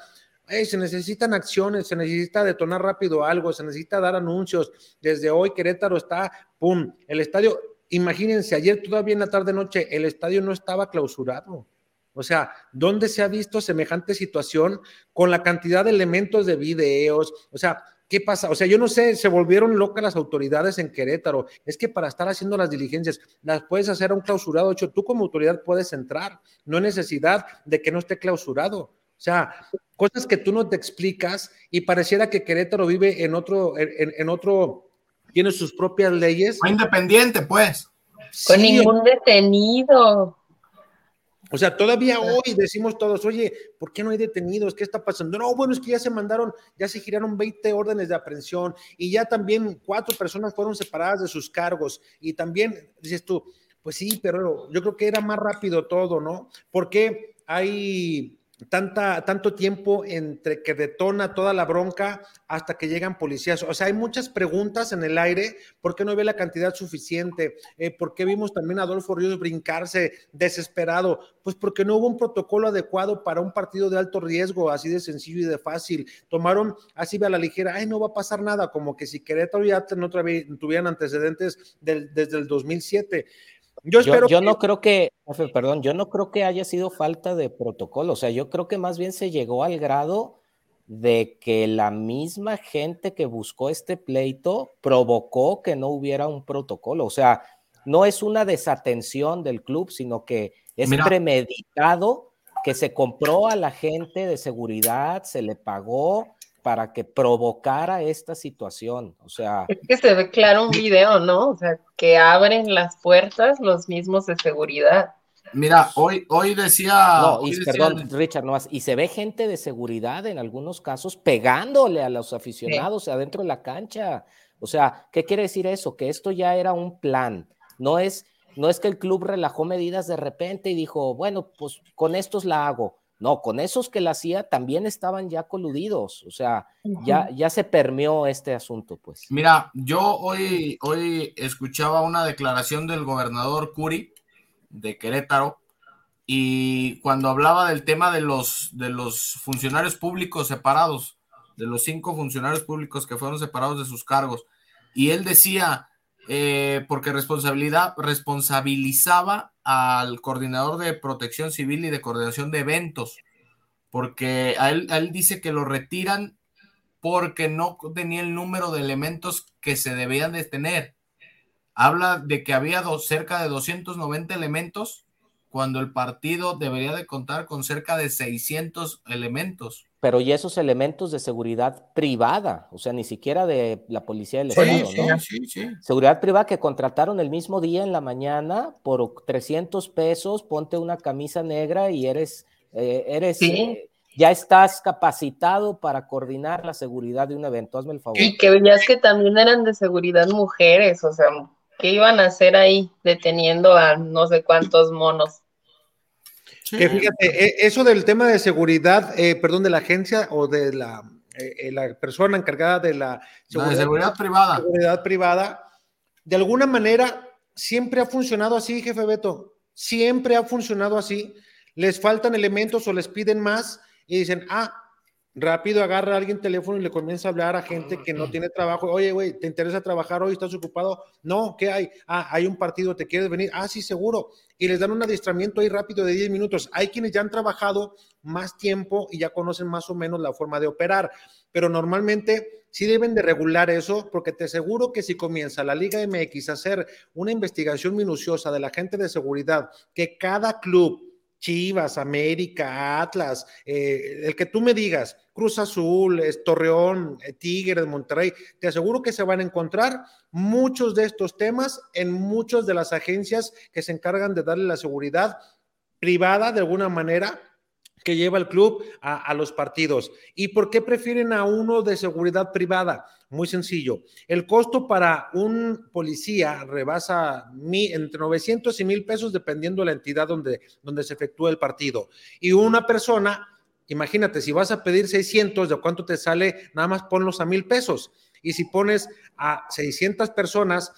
se necesitan acciones, se necesita detonar rápido algo, se necesita dar anuncios. Desde hoy Querétaro está, ¡pum! El estadio, imagínense, ayer todavía en la tarde-noche, el estadio no estaba clausurado. O sea, ¿dónde se ha visto semejante situación con la cantidad de elementos de videos? O sea, ¿qué pasa? O sea, yo no sé, se volvieron locas las autoridades en Querétaro. Es que para estar haciendo las diligencias, las puedes hacer a un clausurado. hecho, tú como autoridad puedes entrar. No hay necesidad de que no esté clausurado. O sea, cosas que tú no te explicas y pareciera que Querétaro vive en otro, en, otro, tiene sus propias leyes. Independiente, pues. Con ningún detenido. O sea, todavía hoy decimos todos, oye, ¿por qué no hay detenidos? ¿Qué está pasando? No, bueno, es que ya se mandaron, ya se giraron 20 órdenes de aprehensión y ya también cuatro personas fueron separadas de sus cargos. Y también dices tú, pues sí, pero yo creo que era más rápido todo, ¿no? Porque hay tanta, tanto tiempo entre que detona toda la bronca hasta que llegan policías. O sea, hay muchas preguntas en el aire. ¿Por qué no ve la cantidad suficiente? Eh, ¿Por qué vimos también a Adolfo Ríos brincarse desesperado? Pues porque no hubo un protocolo adecuado para un partido de alto riesgo, así de sencillo y de fácil. Tomaron así a la ligera, ay, no va a pasar nada, como que si Querétaro ya no tuvieran antecedentes desde el 2007. Yo, espero yo, no creo que, perdón, yo no creo que haya sido falta de protocolo, o sea, yo creo que más bien se llegó al grado de que la misma gente que buscó este pleito provocó que no hubiera un protocolo, o sea, no es una desatención del club, sino que es premeditado, que se compró a la gente de seguridad, se le pagó, para que provocara esta situación. O sea. Es que se ve claro un video, ¿no? O sea, que abren las puertas los mismos de seguridad. Mira, hoy, hoy decía. No, y, perdón, Richard, no más. Y se ve gente de seguridad en algunos casos pegándole a los aficionados adentro de la cancha. O sea, ¿qué quiere decir eso? Que esto ya era un plan. No es, no es que el club relajó medidas de repente y dijo, bueno, pues con estos la hago. No, con esos que la hacía también estaban ya coludidos, o sea, ya, ya se permeó este asunto, pues. Mira, yo hoy, hoy escuchaba una declaración del gobernador Curi de Querétaro y cuando hablaba del tema de los, de los funcionarios públicos separados, de los cinco funcionarios públicos que fueron separados de sus cargos, y él decía, eh, porque responsabilidad, responsabilizaba al coordinador de protección civil y de coordinación de eventos, porque a él, dice que lo retiran porque no tenía el número de elementos que se debían de tener. Habla de que había cerca de 290 elementos cuando el partido debería de contar con cerca de 600 elementos. Pero y esos elementos de seguridad privada, o sea, ni siquiera de la policía del Estado, ¿no? Sí, sí. Seguridad privada que contrataron el mismo día en la mañana por 300 pesos, ponte una camisa negra y eres, eh, eres, eh, ya estás capacitado para coordinar la seguridad de un evento, hazme el favor. Y que veías que también eran de seguridad mujeres, o sea, ¿qué iban a hacer ahí deteniendo a no sé cuántos monos? Que fíjate, e, eso del tema de seguridad, eh, perdón, de la agencia o de la, eh, eh, la persona encargada de la seguridad, privada. seguridad privada, de alguna manera siempre ha funcionado así, jefe Beto, siempre ha funcionado así. les faltan elementos o les piden más y dicen, ah, rápido agarra a alguien teléfono y le comienza a hablar a gente que no tiene trabajo. Oye, güey, ¿te interesa trabajar hoy? ¿Estás ocupado? No, ¿qué hay? Ah, hay un partido, ¿te quieres venir? Ah, sí, seguro. Y les dan un adiestramiento ahí rápido de 10 minutos. Hay quienes ya han trabajado más tiempo y ya conocen más o menos la forma de operar, pero normalmente sí deben de regular eso, porque te aseguro que si comienza la Liga MX a hacer una investigación minuciosa de la gente de seguridad, que cada club Chivas, América, Atlas, eh, el que tú me digas, Cruz Azul, Torreón, eh, Tigres, Monterrey, te aseguro que se van a encontrar muchos de estos temas en muchas de las agencias que se encargan de darle la seguridad privada de alguna manera que lleva el club a, los partidos. ¿Y por qué prefieren a uno de seguridad privada? Muy sencillo. El costo para un policía rebasa entre 900 y 1000 pesos dependiendo de la entidad donde, donde se efectúa el partido. Y una persona, imagínate, si vas a pedir 600, ¿de cuánto te sale? Nada más ponlos a 1000 pesos. Y si pones a 600 personas,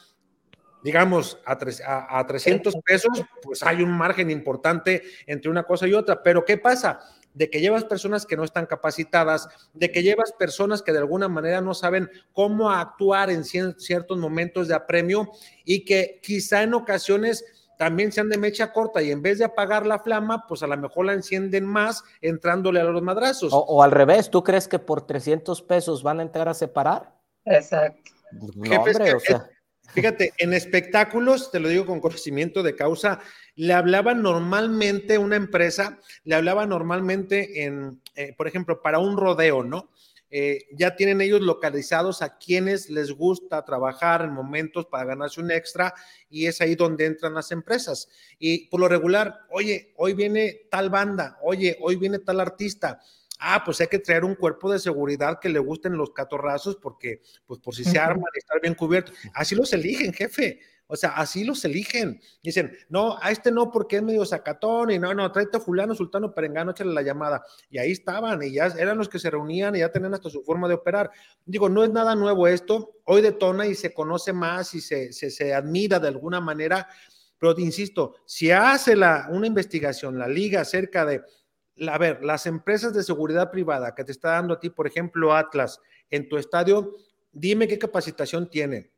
digamos, a, a, 300 pesos, pues hay un margen importante entre una cosa y otra. Pero ¿qué pasa? De que llevas personas que no están capacitadas, de que llevas personas que de alguna manera no saben cómo actuar en ciertos momentos de apremio y que quizá en ocasiones también sean de mecha corta y en vez de apagar la flama, pues a lo mejor la encienden más entrándole a los madrazos. O, al revés, ¿tú crees que por 300 pesos van a entrar a separar? Exacto. No, hombre, o sea Fíjate, en espectáculos, te lo digo con conocimiento de causa, le hablaba normalmente una empresa, le hablaba normalmente en, eh, por ejemplo, para un rodeo, ¿no? Eh, ya tienen ellos localizados a quienes les gusta trabajar en momentos para ganarse un extra y es ahí donde entran las empresas. Y por lo regular, oye, hoy viene tal banda, oye, hoy viene tal artista, ah, pues hay que traer un cuerpo de seguridad que le gusten los catorrazos porque, pues por si se arman, estar bien cubierto. Así los eligen, jefe. O sea, así los eligen. Dicen, no, a este no porque es medio sacatón y no, no, tráete a fulano, sultano, perengano, échale la llamada. Y ahí estaban y ya eran los que se reunían y ya tenían hasta su forma de operar. Digo, no es nada nuevo esto. Hoy detona y se conoce más y se, se, se admira de alguna manera. Pero insisto, si hace la, una investigación la liga acerca de a ver, las empresas de seguridad privada que te está dando a ti, por ejemplo, Atlas, en tu estadio, dime qué capacitación tienen.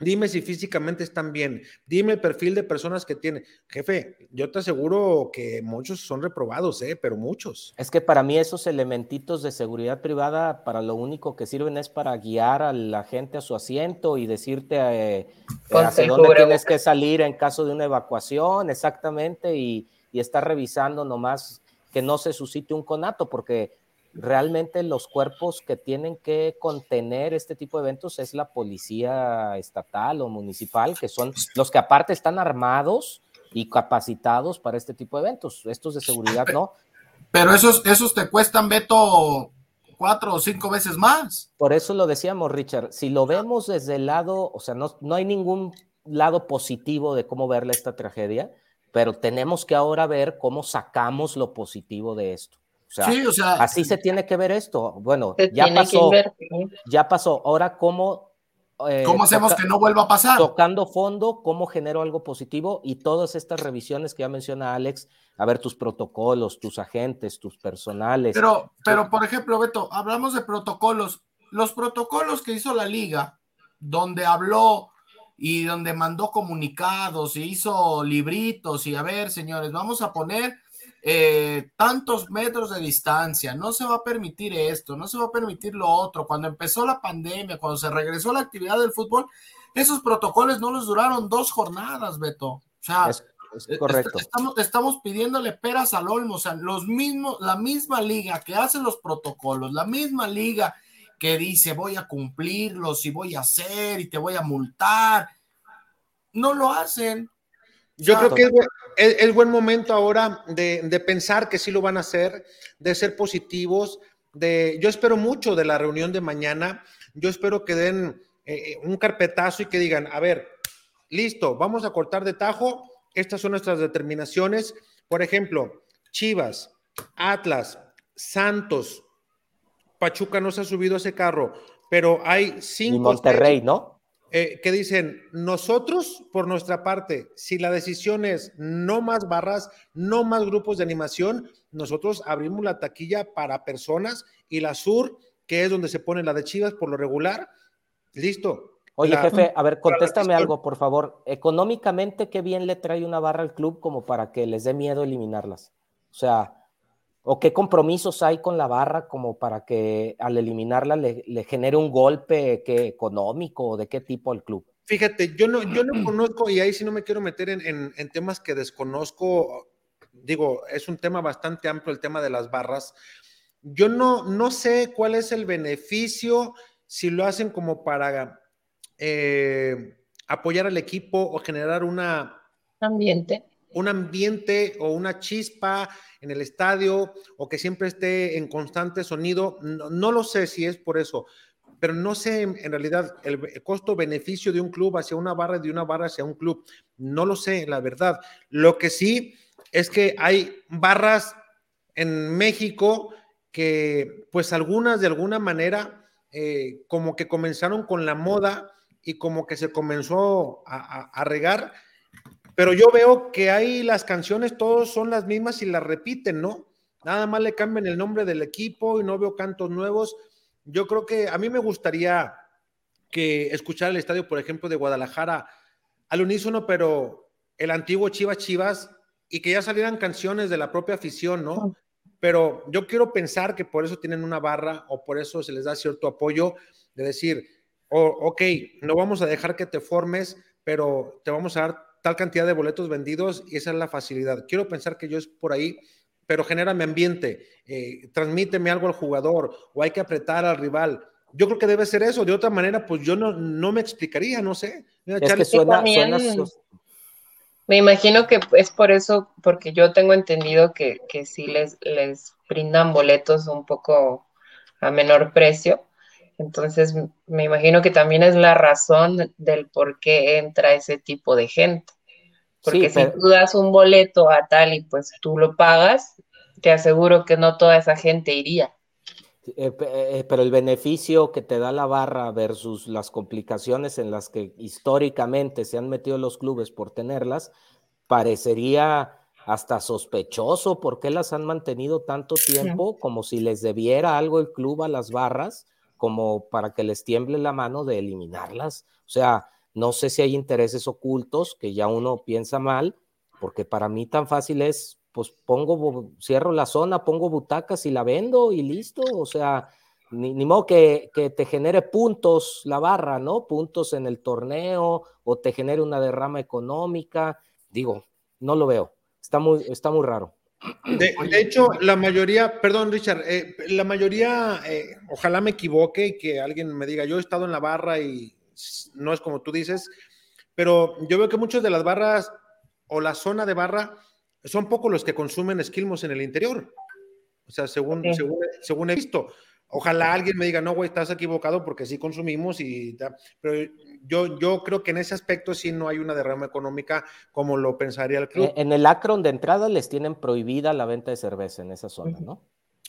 Dime si físicamente están bien. Dime el perfil de personas que tienen. Jefe, yo te aseguro que muchos son reprobados, ¿eh? pero muchos. Es que para mí esos elementitos de seguridad privada, para lo único que sirven es para guiar a la gente a su asiento y decirte eh, hacia dónde tienes que salir en caso de una evacuación, exactamente, y, y estar revisando nomás que no se suscite un conato, porque realmente los cuerpos que tienen que contener este tipo de eventos es la policía estatal o municipal, que son los que aparte están armados y capacitados para este tipo de eventos. Estos de seguridad no. Pero esos, esos te cuestan, Beto, cuatro o cinco veces más. Por eso lo decíamos, Richard. Si lo vemos desde el lado, o sea, no, no hay ningún lado positivo de cómo verle esta tragedia, pero tenemos que ahora ver cómo sacamos lo positivo de esto. O sea, sí, o sea así se tiene que ver esto. Bueno, ya pasó, ya pasó. Ahora, ¿cómo... Eh, ¿Cómo hacemos que no vuelva a pasar? Tocando fondo, ¿cómo genero algo positivo? Y todas estas revisiones que ya menciona Alex, a ver tus protocolos, tus agentes, tus personales. Pero, pero por ejemplo, Beto, hablamos de protocolos. Los protocolos que hizo la liga, donde habló y donde mandó comunicados y hizo libritos y a ver, señores, vamos a poner eh, tantos metros de distancia, no se va a permitir esto, no se va a permitir lo otro. Cuando empezó la pandemia, cuando se regresó la actividad del fútbol, esos protocolos no les duraron dos jornadas, Beto. O sea, es, correcto. Estamos, estamos pidiéndole peras al olmo, o sea, los mismos, la misma liga que hace los protocolos, la misma liga que dice voy a cumplirlos y voy a hacer y te voy a multar. No lo hacen. Yo creo que es, buen momento ahora de, pensar que sí lo van a hacer, de ser positivos. De, yo espero mucho de la reunión de mañana. Yo espero que den eh, un carpetazo y que digan, a ver, listo, vamos a cortar de tajo. Estas son nuestras determinaciones. Por ejemplo, Chivas, Atlas, Santos, Pachuca no se ha subido a ese carro, pero hay cinco. Y Monterrey, ¿no? Eh, que dicen, nosotros por nuestra parte, si la decisión es no más barras, no más grupos de animación, nosotros abrimos la taquilla para personas y la sur, que es donde se pone la de Chivas por lo regular, listo. Oye, jefe, a ver, contéstame algo, por favor. Económicamente, ¿qué bien le trae una barra al club como para que les dé miedo eliminarlas? O sea, ¿O qué compromisos hay con la barra como para que al eliminarla le, genere un golpe que económico o de qué tipo al club? Fíjate, yo no, yo no conozco y ahí sí no me quiero meter en, temas que desconozco. Digo, es un tema bastante amplio el tema de las barras. Yo no, no sé cuál es el beneficio si lo hacen como para eh, apoyar al equipo o generar una ambiente un ambiente o una chispa en el estadio o que siempre esté en constante sonido. No, lo sé si es por eso, pero no sé en realidad el costo-beneficio de un club hacia una barra de una barra hacia un club. No lo sé, la verdad. Lo que sí es que hay barras en México que pues algunas de alguna manera eh, como que comenzaron con la moda y como que se comenzó a regar pero yo veo que ahí las canciones todos son las mismas y las repiten, ¿no? Nada más le cambian el nombre del equipo y no veo cantos nuevos. Yo creo que a mí me gustaría que escuchar el estadio, por ejemplo, de Guadalajara al unísono, pero el antiguo Chivas Chivas y que ya salieran canciones de la propia afición, ¿no? Pero yo quiero pensar que por eso tienen una barra o por eso se les da cierto apoyo de decir, oh, ok, no vamos a dejar que te formes, pero te vamos a dar tal cantidad de boletos vendidos y esa es la facilidad. Quiero pensar que yo es por ahí, pero mi ambiente, eh, transmíteme algo al jugador o hay que apretar al rival. Yo creo que debe ser eso. De otra manera, pues yo no, no me explicaría, no sé. Es que suena, Me imagino que es por eso, porque yo tengo entendido que, que sí les, les brindan boletos un poco a menor precio. Entonces, me imagino que también es la razón del por qué entra ese tipo de gente. Porque si tú das un boleto a tal y pues tú lo pagas, te aseguro que no toda esa gente iría. Eh, eh, pero el beneficio que te da la barra versus las complicaciones en las que históricamente se han metido los clubes por tenerlas, parecería hasta sospechoso por qué las han mantenido tanto tiempo, como si les debiera algo el club a las barras como para que les tiemble la mano de eliminarlas. O sea, no sé si hay intereses ocultos que ya uno piensa mal, porque para mí tan fácil es, pues pongo, cierro la zona, pongo butacas y la vendo y listo. O sea, ni, modo que, que, te genere puntos la barra, ¿no? Puntos en el torneo o te genere una derrama económica. Digo, no lo veo. Está muy, está muy raro. De, hecho, la mayoría, perdón Richard, eh, la mayoría, eh, ojalá me equivoque y que alguien me diga, yo he estado en la barra y no es como tú dices, pero yo veo que muchas de las barras o la zona de barra son pocos los que consumen esquilmos en el interior. O sea, según, según, según he visto. Ojalá alguien me diga, no, güey, estás equivocado porque sí consumimos y pero yo, yo creo que en ese aspecto sí no hay una derrama económica como lo pensaría el club. En el Acron de entrada les tienen prohibida la venta de cerveza en esa zona, ¿no?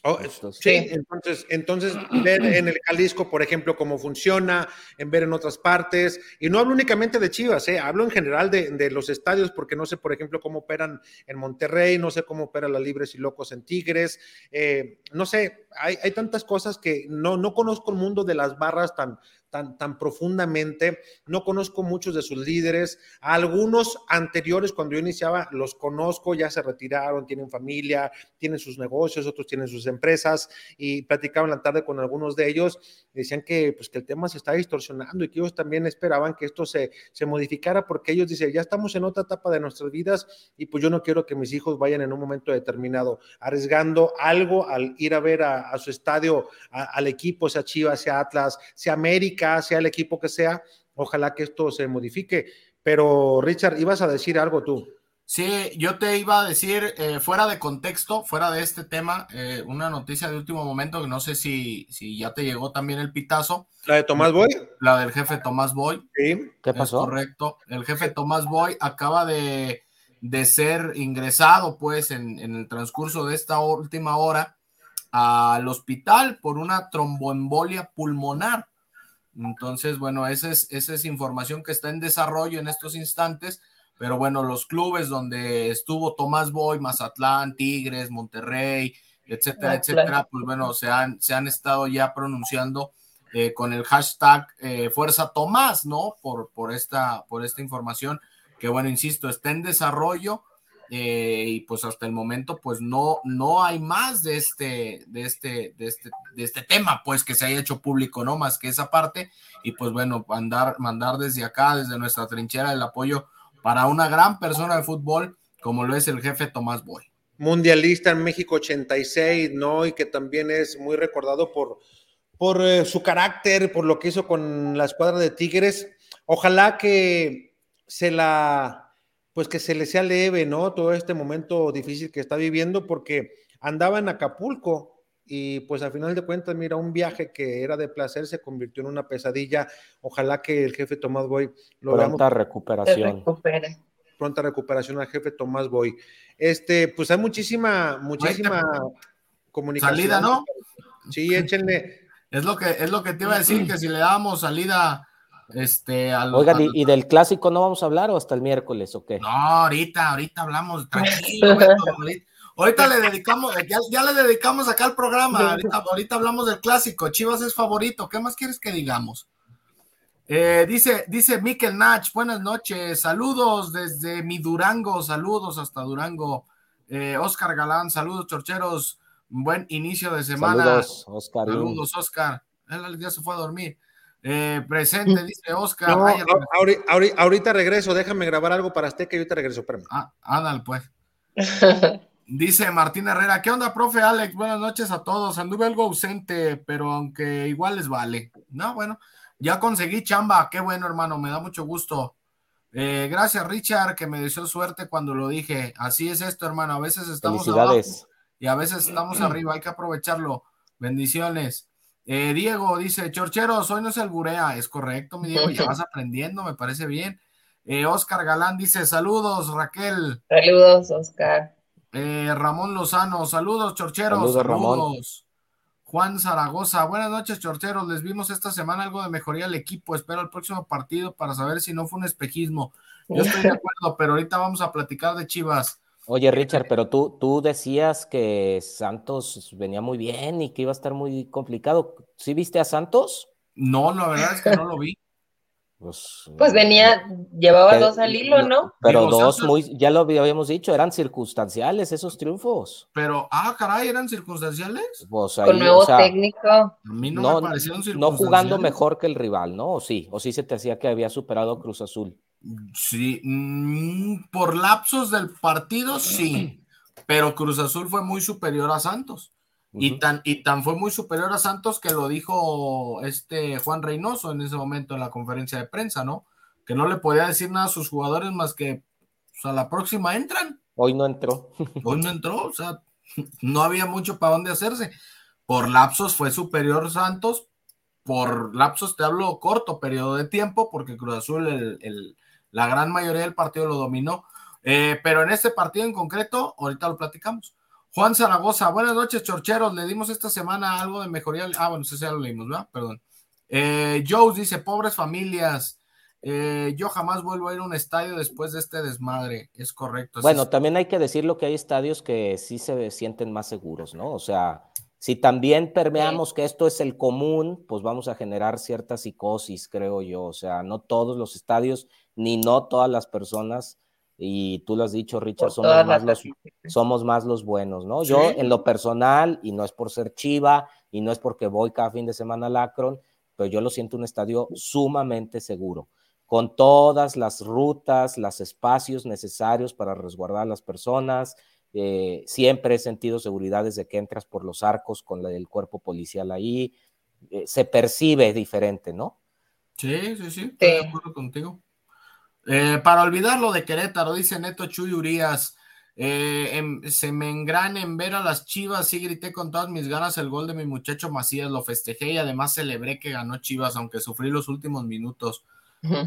Oh, sí, entonces, entonces ver en el Jalisco, por ejemplo, cómo funciona, en ver en otras partes, y no hablo únicamente de Chivas, ¿eh? hablo en general de, los estadios, porque no sé, por ejemplo, cómo operan en Monterrey, no sé cómo operan las Libres y Locos en Tigres, eh, no sé, hay, hay, tantas cosas que no, no conozco el mundo de las barras tan, tan, tan profundamente. No conozco muchos de sus líderes. algunos anteriores, cuando yo iniciaba, los conozco, ya se retiraron, tienen familia, tienen sus negocios, otros tienen sus empresas y platicaba en la tarde con algunos de ellos. Decían que, pues, que el tema se está distorsionando y que ellos también esperaban que esto se, se modificara porque ellos dicen, ya estamos en otra etapa de nuestras vidas y pues yo no quiero que mis hijos vayan en un momento determinado arriesgando algo al ir a ver a, su estadio, al equipo, sea Chivas, sea Atlas, sea América sea el equipo que sea, ojalá que esto se modifique. Pero Richard, ibas a decir algo tú. Sí, yo te iba a decir, eh, fuera de contexto, fuera de este tema, eh, una noticia de último momento que no sé si, si ya te llegó también el pitazo. ¿La de Tomás Boy? La del jefe Tomás Boy. Sí. ¿Qué pasó? correcto. El jefe Tomás Boy acaba de, ser ingresado, pues, en, en, el transcurso de esta última hora al hospital por una tromboembolia pulmonar. Entonces, bueno, esa es, esa es información que está en desarrollo en estos instantes, pero bueno, los clubes donde estuvo Tomás Boy, Mazatlán, Tigres, Monterrey, etcétera, etcétera, pues bueno, se han, se han estado ya pronunciando eh, con el hashtag eh, Fuerza Tomás, ¿no? Por, por, esta, por esta información que, bueno, insisto, está en desarrollo eh, y pues hasta el momento pues no, no hay más de este, de este, de este, de este tema pues que se haya hecho público, ¿no? Más que esa parte y pues bueno, mandar, mandar desde acá, desde nuestra trinchera el apoyo para una gran persona de fútbol como lo es el jefe Tomás Boy. Mundialista en México 86, ¿no? Y que también es muy recordado por, por eh, su carácter, por lo que hizo con la escuadra de Tigres. Ojalá que se la pues que se le sea leve, ¿no? Todo este momento difícil que está viviendo, porque andaba en Acapulco y pues a final de cuentas, mira, un viaje que era de placer se convirtió en una pesadilla. Ojalá que el jefe Tomás Boy lo Pronta recuperación. Pronta recuperación al jefe Tomás Boy. Este, pues hay muchísima, muchísima comunicación. Salida, ¿no? Sí, échenle. Es lo que, es lo que te iba a decir, que si le damos salida este, Oigan, ¿y, del clásico no vamos a hablar o hasta el miércoles o qué? No, ahorita, ahorita hablamos, tranquilo, ahorita, le dedicamos, ya, le dedicamos acá al programa, ahorita, hablamos del clásico, Chivas es favorito, ¿qué más quieres que digamos? Eh, dice, dice Mikel Nach, buenas noches, saludos desde mi Durango, saludos hasta Durango. Eh, Oscar Galán, saludos, chorcheros, buen inicio de semana. Saludos, Oscar. Saludos, Oscar. Él ya se fue a dormir. Eh, presente, dice Oscar. ahorita, regreso, déjame grabar algo para Azteca y ahorita regreso. Ah, ándale, pues. dice Martín Herrera, ¿qué onda, profe Alex? Buenas noches a todos. Anduve algo ausente, pero aunque igual les vale. No, bueno, ya conseguí chamba. Qué bueno, hermano, me da mucho gusto. Eh, gracias, Richard, que me deseó suerte cuando lo dije. Así es esto, hermano. A veces estamos abajo y a veces estamos arriba. Hay que aprovecharlo. Bendiciones. Eh, Diego dice, Chorcheros, hoy no se alburea. Es correcto, mi Diego, ya vas aprendiendo, me parece bien. Eh, Oscar Galán dice, saludos, Raquel. Saludos, Oscar. Eh, Ramón Lozano, saludos, Chorcheros. Saludos, Juan Zaragoza, buenas noches, Chorcheros. Les vimos esta semana algo de mejoría al equipo. Espero el próximo partido para saber si no fue un espejismo. Yo estoy de acuerdo, pero ahorita vamos a platicar de Chivas. Oye, Richard, pero tú, tú decías que Santos venía muy bien y que iba a estar muy complicado. ¿Sí viste a Santos? No, la verdad es que no lo vi. Pues, pues venía, llevaba dos al hilo, ¿no? Pero dos muy, ya lo habíamos dicho, eran circunstanciales esos triunfos. Pero, ah, caray, eran circunstanciales. Pues Con nuevo técnico. A mí no, me parecieron circunstanciales. No jugando mejor que el rival, ¿no? ¿O sí? ¿O sí se te hacía que había superado Cruz Azul? Sí, mm, por lapsos del partido, sí, pero Cruz Azul fue muy superior a Santos. y, tan, y tan fue muy superior a Santos que lo dijo este Juan Reynoso en ese momento en la conferencia de prensa, ¿no? Que no le podía decir nada a sus jugadores más que pues, a la próxima entran. Hoy no entró. Hoy no entró, o sea, no había mucho para dónde hacerse. Por lapsos fue superior Santos, por lapsos te hablo corto periodo de tiempo, porque Cruz Azul el la gran mayoría del partido lo dominó. Eh, pero en este partido en concreto, ahorita lo platicamos. Juan Zaragoza, buenas noches, chorcheros. Le dimos esta semana algo de mejoría. Ah, bueno, eso ya lo leímos, ¿verdad? Perdón. Eh, Joe dice: pobres familias. Eh, yo jamás vuelvo a ir a un estadio después de este desmadre. Es correcto. Bueno, también hay que decirlo que hay estadios que sí se sienten más seguros, ¿no? O sea, si también permeamos que esto es el común, pues vamos a generar cierta psicosis, creo yo. O sea, no todos los estadios ni no todas las personas, y tú lo has dicho, Richard, somos más, los, somos más los buenos, ¿no? Yo en lo personal, y no es por ser chiva, y no es porque voy cada fin de semana al Akron, pero yo lo siento un estadio sumamente seguro, con todas las rutas, los espacios necesarios para resguardar a las personas. Eh, siempre he sentido seguridad desde que entras por los arcos con el cuerpo policial ahí. Eh, se percibe diferente, ¿no? Sí, sí, sí, estoy de acuerdo contigo. Eh, para olvidarlo de Querétaro, dice Neto Chuy Urias. Eh, se me engrana en ver a las chivas. Sí, grité con todas mis ganas el gol de mi muchacho Macías. Lo festejé y además celebré que ganó Chivas, aunque sufrí los últimos minutos.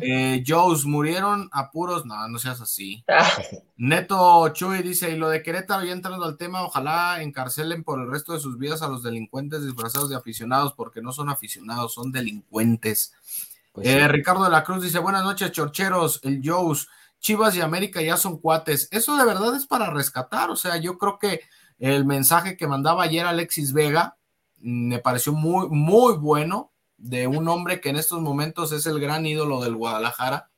Eh, Joes, murieron a puros. No, no seas así. Ah. Neto Chuy dice: Y lo de Querétaro, ya entrando al tema, ojalá encarcelen por el resto de sus vidas a los delincuentes disfrazados de aficionados, porque no son aficionados, son delincuentes. Pues eh, Ricardo de la Cruz dice: Buenas noches, chorcheros. El Joes, Chivas y América ya son cuates. Eso de verdad es para rescatar. O sea, yo creo que el mensaje que mandaba ayer Alexis Vega mm, me pareció muy, muy bueno de un hombre que en estos momentos es el gran ídolo del Guadalajara.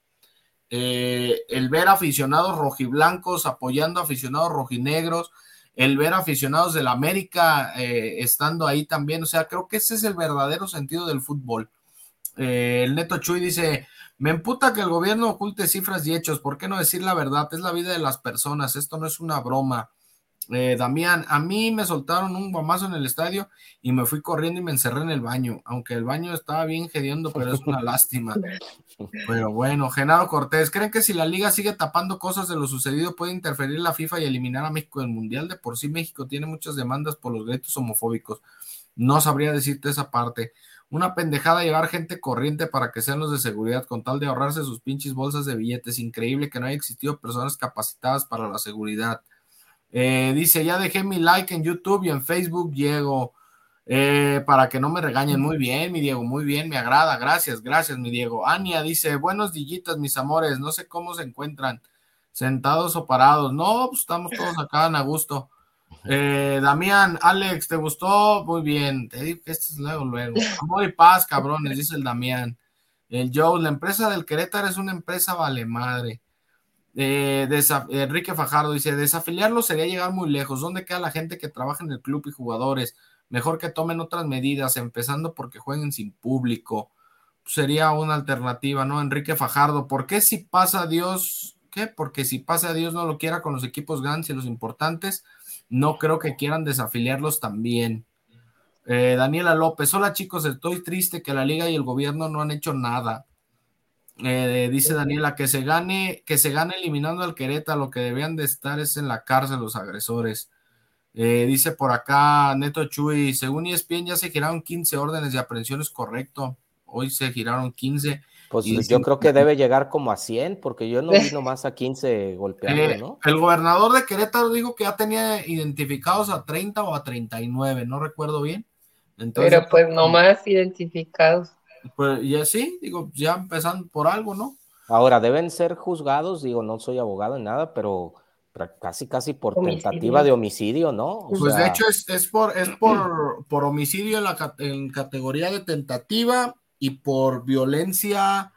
Eh, el ver aficionados rojiblancos apoyando aficionados rojinegros, el ver aficionados del América eh, estando ahí también, o sea, creo que ese es el verdadero sentido del fútbol. Eh, el Neto Chuy dice, me emputa que el gobierno oculte cifras y hechos, ¿por qué no decir la verdad? Es la vida de las personas, esto no es una broma. Eh, Damián, a mí me soltaron un guamazo en el estadio y me fui corriendo y me encerré en el baño, aunque el baño estaba bien gediendo, pero es una lástima. Pero bueno, Genaro Cortés, ¿creen que si la liga sigue tapando cosas de lo sucedido puede interferir la FIFA y eliminar a México del Mundial? De por sí México tiene muchas demandas por los gritos homofóbicos. No sabría decirte esa parte. Una pendejada llevar gente corriente para que sean los de seguridad con tal de ahorrarse sus pinches bolsas de billetes. Increíble que no haya existido personas capacitadas para la seguridad. Eh, dice, ya dejé mi like en YouTube y en Facebook, Diego, eh, para que no me regañen. Muy bien, mi Diego, muy bien, me agrada. Gracias, gracias, mi Diego. Ania dice, buenos dillitas, mis amores, no sé cómo se encuentran, sentados o parados. No, pues estamos todos acá en a gusto. Eh, Damián, Alex, ¿te gustó? Muy bien. Te digo que esto es luego, luego. Amor y paz, cabrones, dice el Damián. El Joe, la empresa del Querétaro es una empresa vale madre. Eh, Enrique Fajardo dice, desafiliarlo sería llegar muy lejos. ¿Dónde queda la gente que trabaja en el club y jugadores? Mejor que tomen otras medidas, empezando porque jueguen sin público. Sería una alternativa, ¿no? Enrique Fajardo, ¿por qué si pasa Dios? ¿Qué? Porque si pasa Dios no lo quiera con los equipos grandes y los importantes, no creo que quieran desafiliarlos también. Eh, Daniela López, hola chicos, estoy triste que la liga y el gobierno no han hecho nada. Eh, dice Daniela que se gane, que se gane eliminando al Querétaro, lo que debían de estar es en la cárcel los agresores. Eh, dice por acá Neto Chuy, según ESPN ya se giraron 15 órdenes de aprehensiones, correcto. Hoy se giraron 15. Pues yo creo que debe llegar como a 100, porque yo no vi nomás a 15 golpeando, eh, ¿no? El gobernador de Querétaro dijo que ya tenía identificados a 30 o a 39, no recuerdo bien. Pero pues nomás identificados. Pues y así, digo, ya empezando por algo, ¿no? Ahora, deben ser juzgados, digo, no soy abogado en nada, pero casi, casi por tentativa de homicidio, ¿no? pues de hecho es, por, es por, por homicidio en, la, en categoría de tentativa y por violencia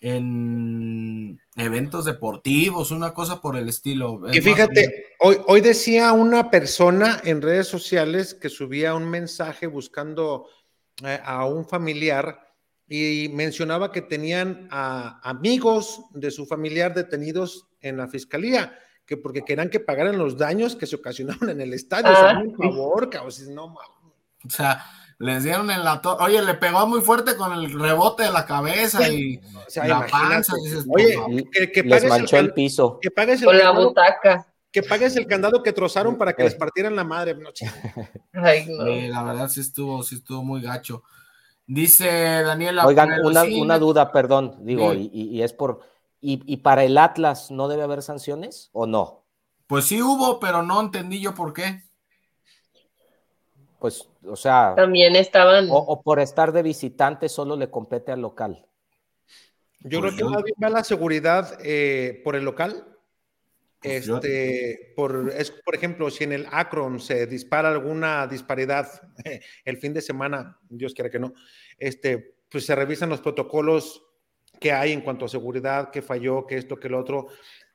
en eventos deportivos, una cosa por el estilo. Y fíjate, hoy, hoy decía una persona en redes sociales que subía un mensaje buscando eh, a un familiar y mencionaba que tenían a amigos de su familiar detenidos en la fiscalía, que porque querían que pagaran los daños que se ocasionaron en el estadio. Ah, favor, no O sea, les dieron en la Oye, le pegó muy fuerte con el rebote de la cabeza y la panza. Oye, que, les manchó el, piso. Que pagues el la butaca que pagues el candado que trozaron para que les partieran la madre. la verdad sí estuvo, sí estuvo muy gacho. Dice Daniela. Oigan, una, duda, perdón, digo, y, es por. Y, para el Atlas no debe haber sanciones o no? Pues sí hubo, pero no entendí yo por qué. Pues, o sea. También estaban. O, por estar de visitante solo le compete al local. Yo creo pues que va la seguridad eh, por el local pues este, por, es, por ejemplo, si en el Akron se dispara alguna disparidad el fin de semana, Dios quiera que no, este, pues se revisan los protocolos que hay en cuanto a seguridad, que falló, que esto, que lo otro.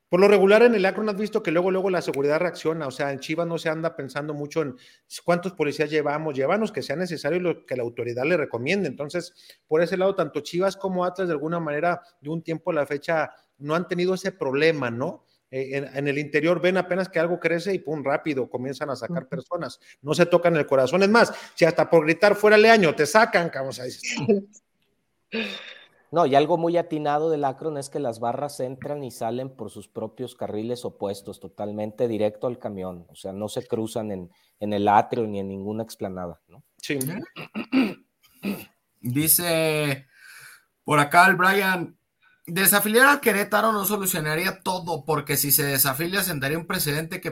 Por lo regular en el Akron has visto que luego, luego la seguridad reacciona, o sea, en Chivas no se anda pensando mucho en cuántos policías llevamos, llevanos que sea necesario lo que la autoridad le recomiende. Entonces, por ese lado, tanto Chivas como Atlas de alguna manera de un tiempo a la fecha no han tenido ese problema, ¿no? Eh, en, el interior ven apenas que algo crece y pum, rápido comienzan a sacar personas. No se tocan el corazón. Es más, si hasta por gritar fuera leaño te sacan, vamos a decir. No, y algo muy atinado del Acron es que las barras entran y salen por sus propios carriles opuestos, totalmente directo al camión. O sea, no se cruzan en, en el atrio ni en ninguna explanada, ¿no? Sí. Dice Por acá el Brian, desafiliar al Querétaro no solucionaría todo, porque si se desafilia sentaría un precedente que,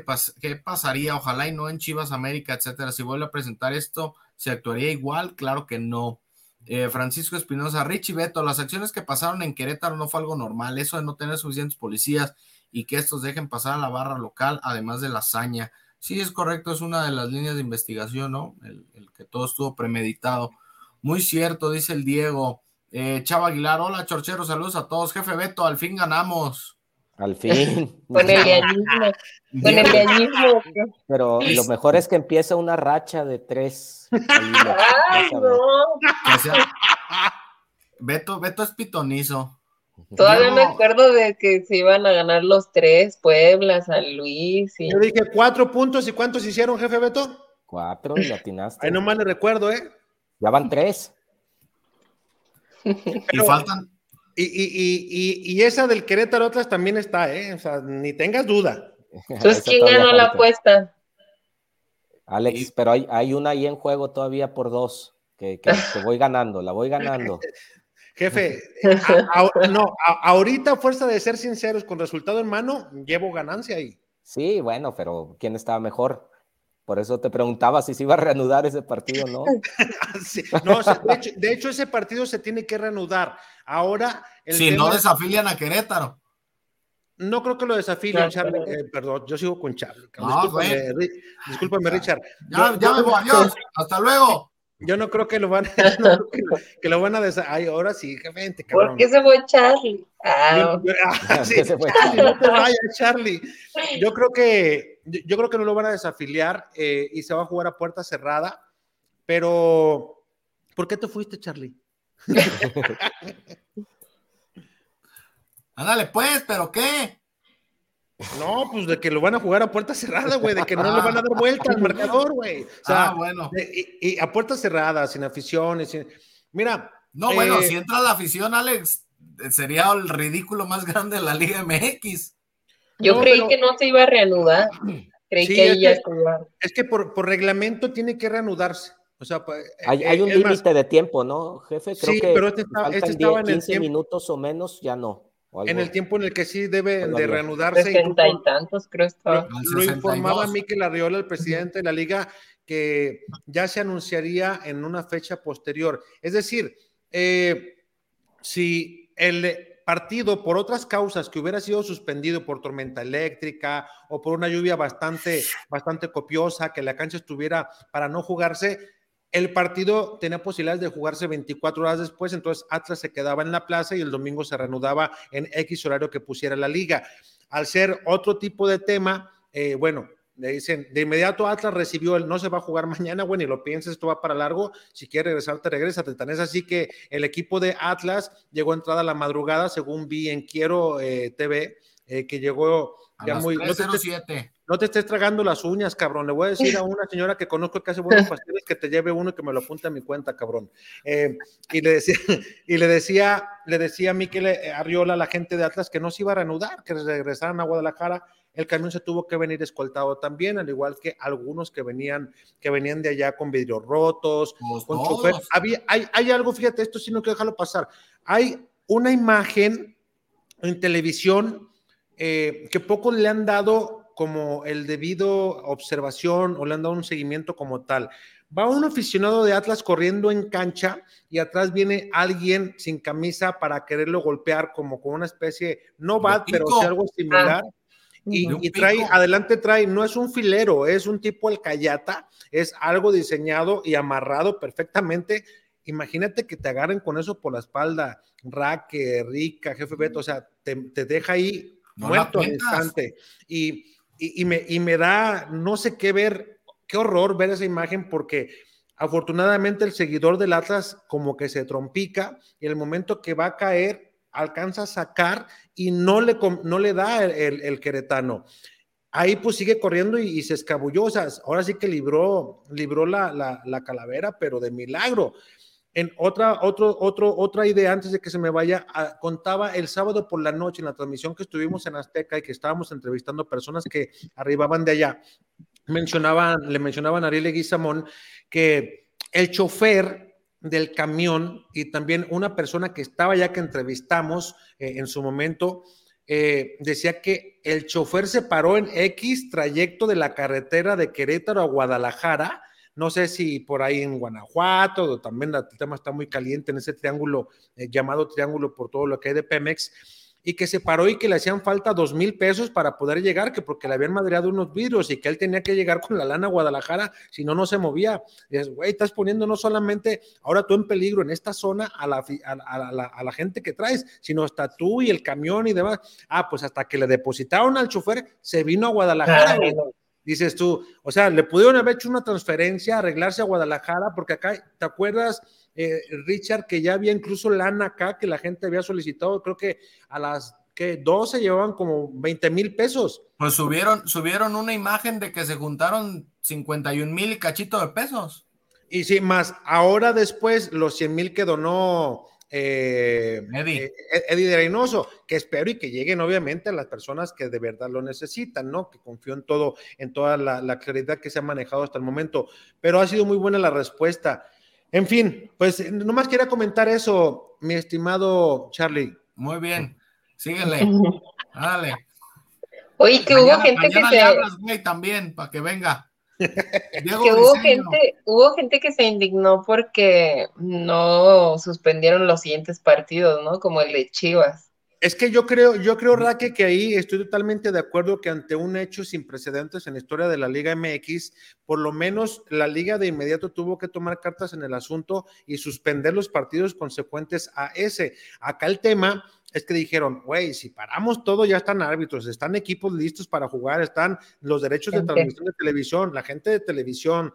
pasaría, ojalá y no en Chivas América, etcétera. Si vuelve a presentar esto, ¿se actuaría igual? Claro que no. Eh, Francisco Espinosa, Richie Beto, las acciones que pasaron en Querétaro no fue algo normal, eso de no tener suficientes policías y que estos dejen pasar a la barra local, además de la hazaña. Sí, es correcto, es una de las líneas de investigación, ¿no? El, que todo estuvo premeditado. Muy cierto, dice el Diego. Eh, Chava Aguilar, hola Chorchero, saludos a todos. Jefe Beto, al fin ganamos. Al fin. Con el Con el Pero lo mejor es que empieza una racha de tres. Ay, no. Beto, Beto es pitonizo. Todavía me acuerdo de que se iban a ganar los tres, Puebla, San Luis. Yo dije cuatro puntos y cuántos hicieron, jefe Beto? Cuatro y latinaste. Ahí nomás le recuerdo, ¿eh? Ya van tres. y faltan. Y, y, y, esa del Querétaro otras también está, ¿eh? O sea, ni tengas duda. Entonces, ¿quién ganó la apuesta? Alex, pero hay, hay, una ahí en juego todavía por dos, que, que, voy ganando, la voy ganando. Jefe, no, ahorita, fuerza de ser sinceros, con resultado en mano, llevo ganancia ahí. Sí, bueno, pero ¿quién estaba mejor? Por eso te preguntaba si se iba a reanudar ese partido, ¿no? no, de, hecho, ese partido se tiene que reanudar. Ahora. si no desafilian a Querétaro. No creo que lo desafilien, Charlie. Eh, perdón, yo sigo con Charlie. discúlpame, Richard. Ya, ya me voy, adiós. Hasta luego. Yo no creo que lo van, que, lo, van a des Ay, ahora sí, vente, cabrón. ¿Por qué se fue Charlie? Ah, ah sí, Charlie, no te vayas, Charlie. Yo creo que, yo creo que no lo van a desafiliar eh, y se va a jugar a puerta cerrada. Pero, ¿por qué te fuiste, Charlie? Ándale, pues, ¿pero qué? No, pues de que lo van a jugar a puerta cerrada, güey, de que no le van a dar vuelta al marcador, güey. O sea, ah, bueno. y, a puerta cerrada, sin aficiones. Sin... Mira. No, bueno, eh, si entra la afición, Alex, sería el ridículo más grande de la Liga MX. Yo creí que no se iba a reanudar. Creí que ahí ya Es que por, por, reglamento tiene que reanudarse. O sea, pues, hay, hay un límite de tiempo, ¿no, jefe? Creo sí, pero este, este estaba en el 15 minutos o menos, ya no. En el tiempo en el que sí debe de reanudarse. Sesenta y tantos, creo Lo, lo informaba Miquel Arriola, el presidente de la liga, que ya se anunciaría en una fecha posterior. Es decir, eh, si el partido por otras causas que hubiera sido suspendido por tormenta eléctrica o por una lluvia bastante, bastante copiosa, que la cancha estuviera para no jugarse, el partido tenía posibilidades de jugarse 24 horas después, entonces Atlas se quedaba en la plaza y el domingo se reanudaba en X horario que pusiera la liga. Al ser otro tipo de tema, eh, bueno, le dicen, de inmediato Atlas recibió el no se va a jugar mañana, bueno, y lo pienses, esto va para largo, si quieres regresarte, regrésate. Tan es así que el equipo de Atlas llegó a entrada a la madrugada, según vi en Quiero eh, TV, eh, que llegó ya muy... No te estés tragando las uñas, cabrón. Le voy a decir a una señora que conozco que hace buenos pasteles que te lleve uno y que me lo apunte a mi cuenta, cabrón. Eh, y le decía, y le decía, le decía a Miquel eh, Arriola, la gente de Atlas, que no se iba a reanudar, que regresaran a Guadalajara. El camión se tuvo que venir escoltado también, al igual que algunos que venían, que venían de allá con vidrios rotos, con chofer. Había, hay, hay algo, fíjate, esto sí no quiero dejarlo pasar. Hay una imagen en televisión eh, que pocos le han dado como el debido observación o le han dado un seguimiento como tal. Va un aficionado de Atlas corriendo en cancha y atrás viene alguien sin camisa para quererlo golpear como con una especie, no bat, pero sí algo similar. Ah. Y, trae, adelante trae, no es un filero, es un tipo el cayata, es algo diseñado y amarrado perfectamente. Imagínate que te agarren con eso por la espalda, Raque, Rica, jefe Beto, o sea, te, deja ahí muerto al instante. Y y, me, y me da no sé qué ver, qué horror ver esa imagen porque afortunadamente el seguidor del Atlas como que se trompica y el momento que va a caer alcanza a sacar y no le, no le da el, queretano. Ahí pues sigue corriendo y, se escabulló, ahora sí que libró, libró la, la, la calavera, pero de milagro. En otra, otro, otra idea, antes de que se me vaya, ah, contaba el sábado por la noche en la transmisión que estuvimos en Azteca y que estábamos entrevistando personas que arribaban de allá, mencionaban, le mencionaban a Ariel Guizamón que el chofer del camión y también una persona que estaba ya que entrevistamos eh, en su momento, eh, decía que el chofer se paró en X trayecto de la carretera de Querétaro a Guadalajara. No sé si por ahí en Guanajuato, también el tema está muy caliente en ese triángulo eh, llamado triángulo por todo lo que hay de Pemex y que se paró y que le hacían falta dos mil pesos para poder llegar, que porque le habían madreado unos vidrios y que él tenía que llegar con la lana a Guadalajara, si no, no se movía. Y es, güey, estás poniendo no solamente ahora tú en peligro en esta zona a la, a, la, a la, gente que traes, sino hasta tú y el camión y demás. Ah, pues hasta que le depositaron al chofer, se vino a Guadalajara. Dices tú, o sea, le pudieron haber hecho una transferencia, arreglarse a Guadalajara, porque acá, ¿te acuerdas? Eh, Richard, que ya había incluso lana acá que la gente había solicitado, creo que a las que 12 llevaban como 20 mil pesos. Pues subieron, subieron una imagen de que se juntaron 51 mil y cachito de pesos. Y sí, más ahora después los 100 mil que donó eh, Eddie. Eh, Eddie de Reynoso, que espero y que lleguen obviamente a las personas que de verdad lo necesitan, ¿no? Que confío en todo, en toda la, la claridad que se ha manejado hasta el momento. Pero ha sido muy buena la respuesta. En fin, pues nomás quería comentar eso, mi estimado Charlie. Muy bien, síguele, dale. Oye, que hubo gente que se. Hablas, güey, también, para que venga. Que hubo gente, hubo gente que se indignó porque no suspendieron los siguientes partidos, ¿no? Como el de Chivas. Es que yo creo, yo creo, Raque, que ahí estoy totalmente de acuerdo que ante un hecho sin precedentes en la historia de la Liga MX, por lo menos la Liga de inmediato tuvo que tomar cartas en el asunto y suspender los partidos consecuentes a ese. Acá el tema es que dijeron, güey, si paramos todo, ya están árbitros, están equipos listos para jugar, están los derechos de transmisión de televisión, la gente de televisión,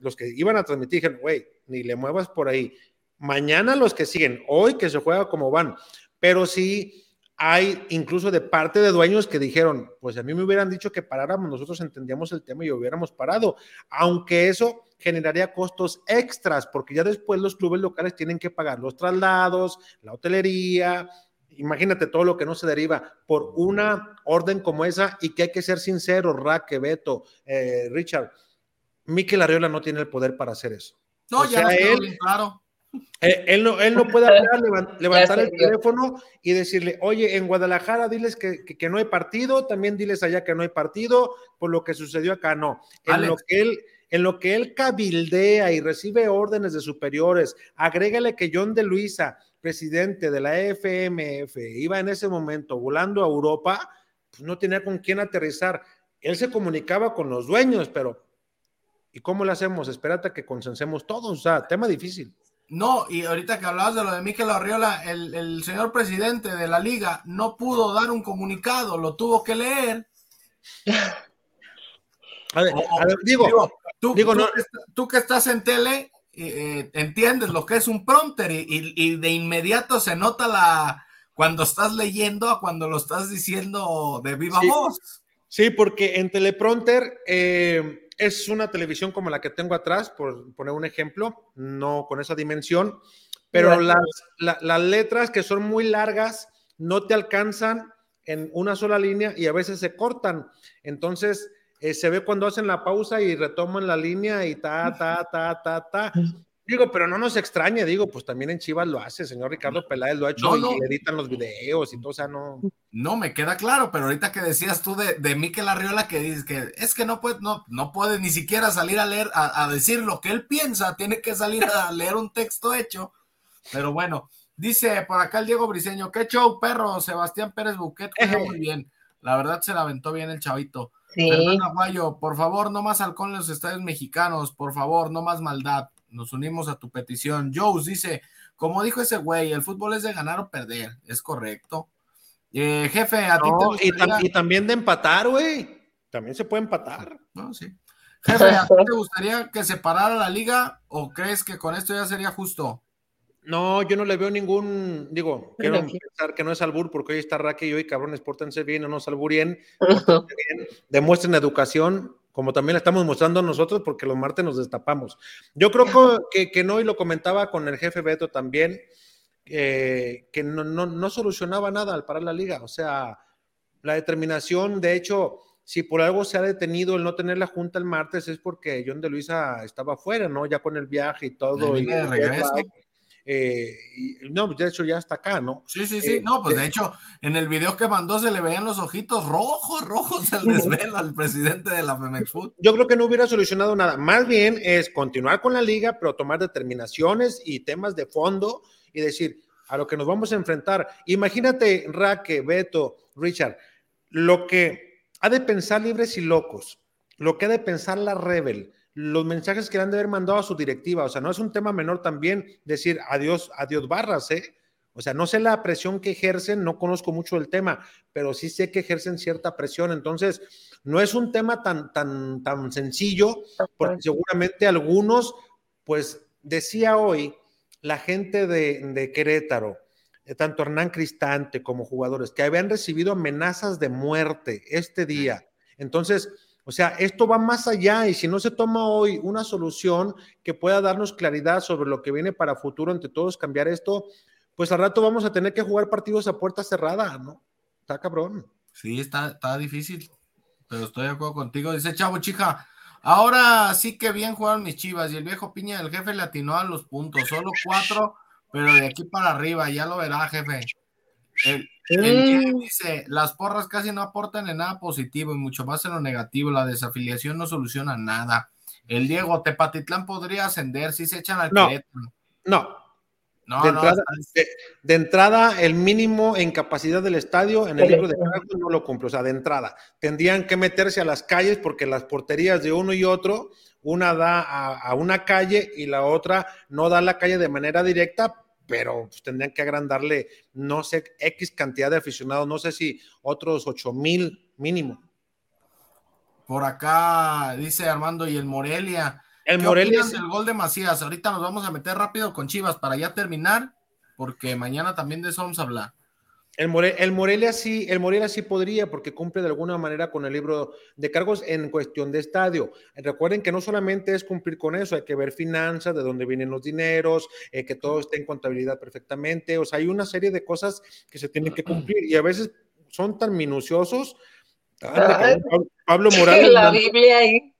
los que iban a transmitir, dijeron, güey, ni le muevas por ahí. Mañana los que siguen, hoy que se juega como van, pero sí hay incluso de parte de dueños que dijeron, pues a mí me hubieran dicho que paráramos, nosotros entendíamos el tema y hubiéramos parado, aunque eso generaría costos extras, porque ya después los clubes locales tienen que pagar los traslados, la hotelería, imagínate todo lo que no se deriva por una orden como esa y que hay que ser sincero, Raque, Beto, eh, Richard, Miquel Arriola no tiene el poder para hacer eso. No, ya él, claro. Eh, él, no, él no puede hablar, levantar el teléfono y decirle, oye, en Guadalajara diles que, que, no hay partido, también diles allá que no hay partido, por lo que sucedió acá, no. En lo que él, en lo que él cabildea y recibe órdenes de superiores, agrégale que John de Luisa, presidente de la FMF, iba en ese momento volando a Europa, pues no tenía con quién aterrizar. Él se comunicaba con los dueños, pero ¿y cómo le hacemos? Espérate a que consensemos todos, o sea, tema difícil. No, y ahorita que hablabas de lo de Miquel Arriola, el, señor presidente de la liga no pudo dar un comunicado, lo tuvo que leer. A ver, digo, tú, tú, que estás en tele, eh, entiendes lo que es un prompter y, de inmediato se nota la cuando estás leyendo a cuando lo estás diciendo de viva voz. Sí, porque en teleprompter eh, es una televisión como la que tengo atrás, por poner un ejemplo, no con esa dimensión, pero las, las letras que son muy largas no te alcanzan en una sola línea y a veces se cortan. Entonces, eh, se ve cuando hacen la pausa y retoman la línea y ta, ta, ta, ta, ta. Digo, pero no nos extrañe, digo, pues también en Chivas lo hace, señor Ricardo Peláez lo ha hecho y editan los videos y todo, o sea, no. No, me queda claro, pero ahorita que decías tú de, de Miquel Arriola que dices que es que no puede, no, no puede ni siquiera salir a leer, a, decir lo que él piensa, tiene que salir a leer un texto hecho. Pero bueno, dice por acá el Diego Briseño, qué show, perro, Sebastián Pérez Buquet, muy bien. La verdad se la aventó bien el chavito. Sí. Aguayo, por favor, no más halcón en los estadios mexicanos, por favor, no más maldad nos unimos a tu petición. Joe dice, como dijo ese güey, el fútbol es de ganar o perder, es correcto. Eh, jefe, a ti y, también de empatar, güey. También se puede empatar. No, sí. Jefe, ¿a ti te gustaría que se parara la liga o crees que con esto ya sería justo? No, yo no le veo ningún, digo, quiero pensar que no es albur, porque hoy está Raque y hoy, cabrones, pórtense bien, no nos alburien, bien, demuestren educación, como también la estamos mostrando nosotros, porque los martes nos destapamos. Yo creo que, que no, y lo comentaba con el jefe Beto también, que no, no, no, solucionaba nada al parar la liga. O sea, la determinación, de hecho, si por algo se ha detenido el no tener la junta el martes es porque John de Luisa estaba afuera, ¿no? Ya con el viaje y todo. Y de regreso. Eh, no, de hecho ya está acá, ¿no? Sí, sí, sí. no, pues de hecho, en el video que mandó se le veían los ojitos rojos, rojos el desvelo al presidente de la Femex Food. Yo creo que no hubiera solucionado nada. Más bien es continuar con la liga, pero tomar determinaciones y temas de fondo y decir a lo que nos vamos a enfrentar. Imagínate, Raque, Beto, Richard, lo que ha de pensar libres y locos, lo que ha de pensar la Rebel los mensajes que le han de haber mandado a su directiva. O sea, no es un tema menor también decir adiós, adiós barras, ¿eh? O sea, no sé la presión que ejercen, no conozco mucho el tema, pero sí sé que ejercen cierta presión. Entonces, no es un tema tan, tan, tan sencillo, porque seguramente algunos, pues decía hoy la gente de, de Querétaro, eh, tanto Hernán Cristante como jugadores, que habían recibido amenazas de muerte este día. Entonces, o sea, esto va más allá y si no se toma hoy una solución que pueda darnos claridad sobre lo que viene para futuro entre todos, cambiar esto, pues al rato vamos a tener que jugar partidos a puerta cerrada, ¿no? Está cabrón. Sí, está, está difícil, pero estoy de acuerdo contigo. Dice Chavo Chica, ahora sí que bien jugaron mis chivas y el viejo Piña del jefe le atinó a los puntos, solo cuatro, pero de aquí para arriba, ya lo verá, jefe. El, el dice, las porras casi no aportan en nada positivo y mucho más en lo negativo. La desafiliación no soluciona nada. El Diego, Tepatitlán podría ascender si se echan al no, No. No, de, entrada, de, entrada, el mínimo en capacidad del estadio en el libro de Carlos no lo cumple. O sea, de entrada, tendrían que meterse a las calles porque las porterías de uno y otro, una da a, a una calle y la otra no da a la calle de manera directa, pero pues, tendrían que agrandarle, no sé, X cantidad de aficionados, no sé si otros 8 mil mínimo. Por acá dice Armando y el Morelia. El Morelia. Es... el gol de Macías. Ahorita nos vamos a meter rápido con Chivas para ya terminar, porque mañana también de eso vamos a hablar. El, Morelia sí, el Morelia sí podría porque cumple de alguna manera con el libro de cargos en cuestión de estadio. Recuerden que no solamente es cumplir con eso, hay que ver finanzas, de dónde vienen los dineros, eh, que todo esté en contabilidad perfectamente. O sea, hay una serie de cosas que se tienen que cumplir y a veces son tan minuciosos. Pablo, Morales. La Biblia ahí.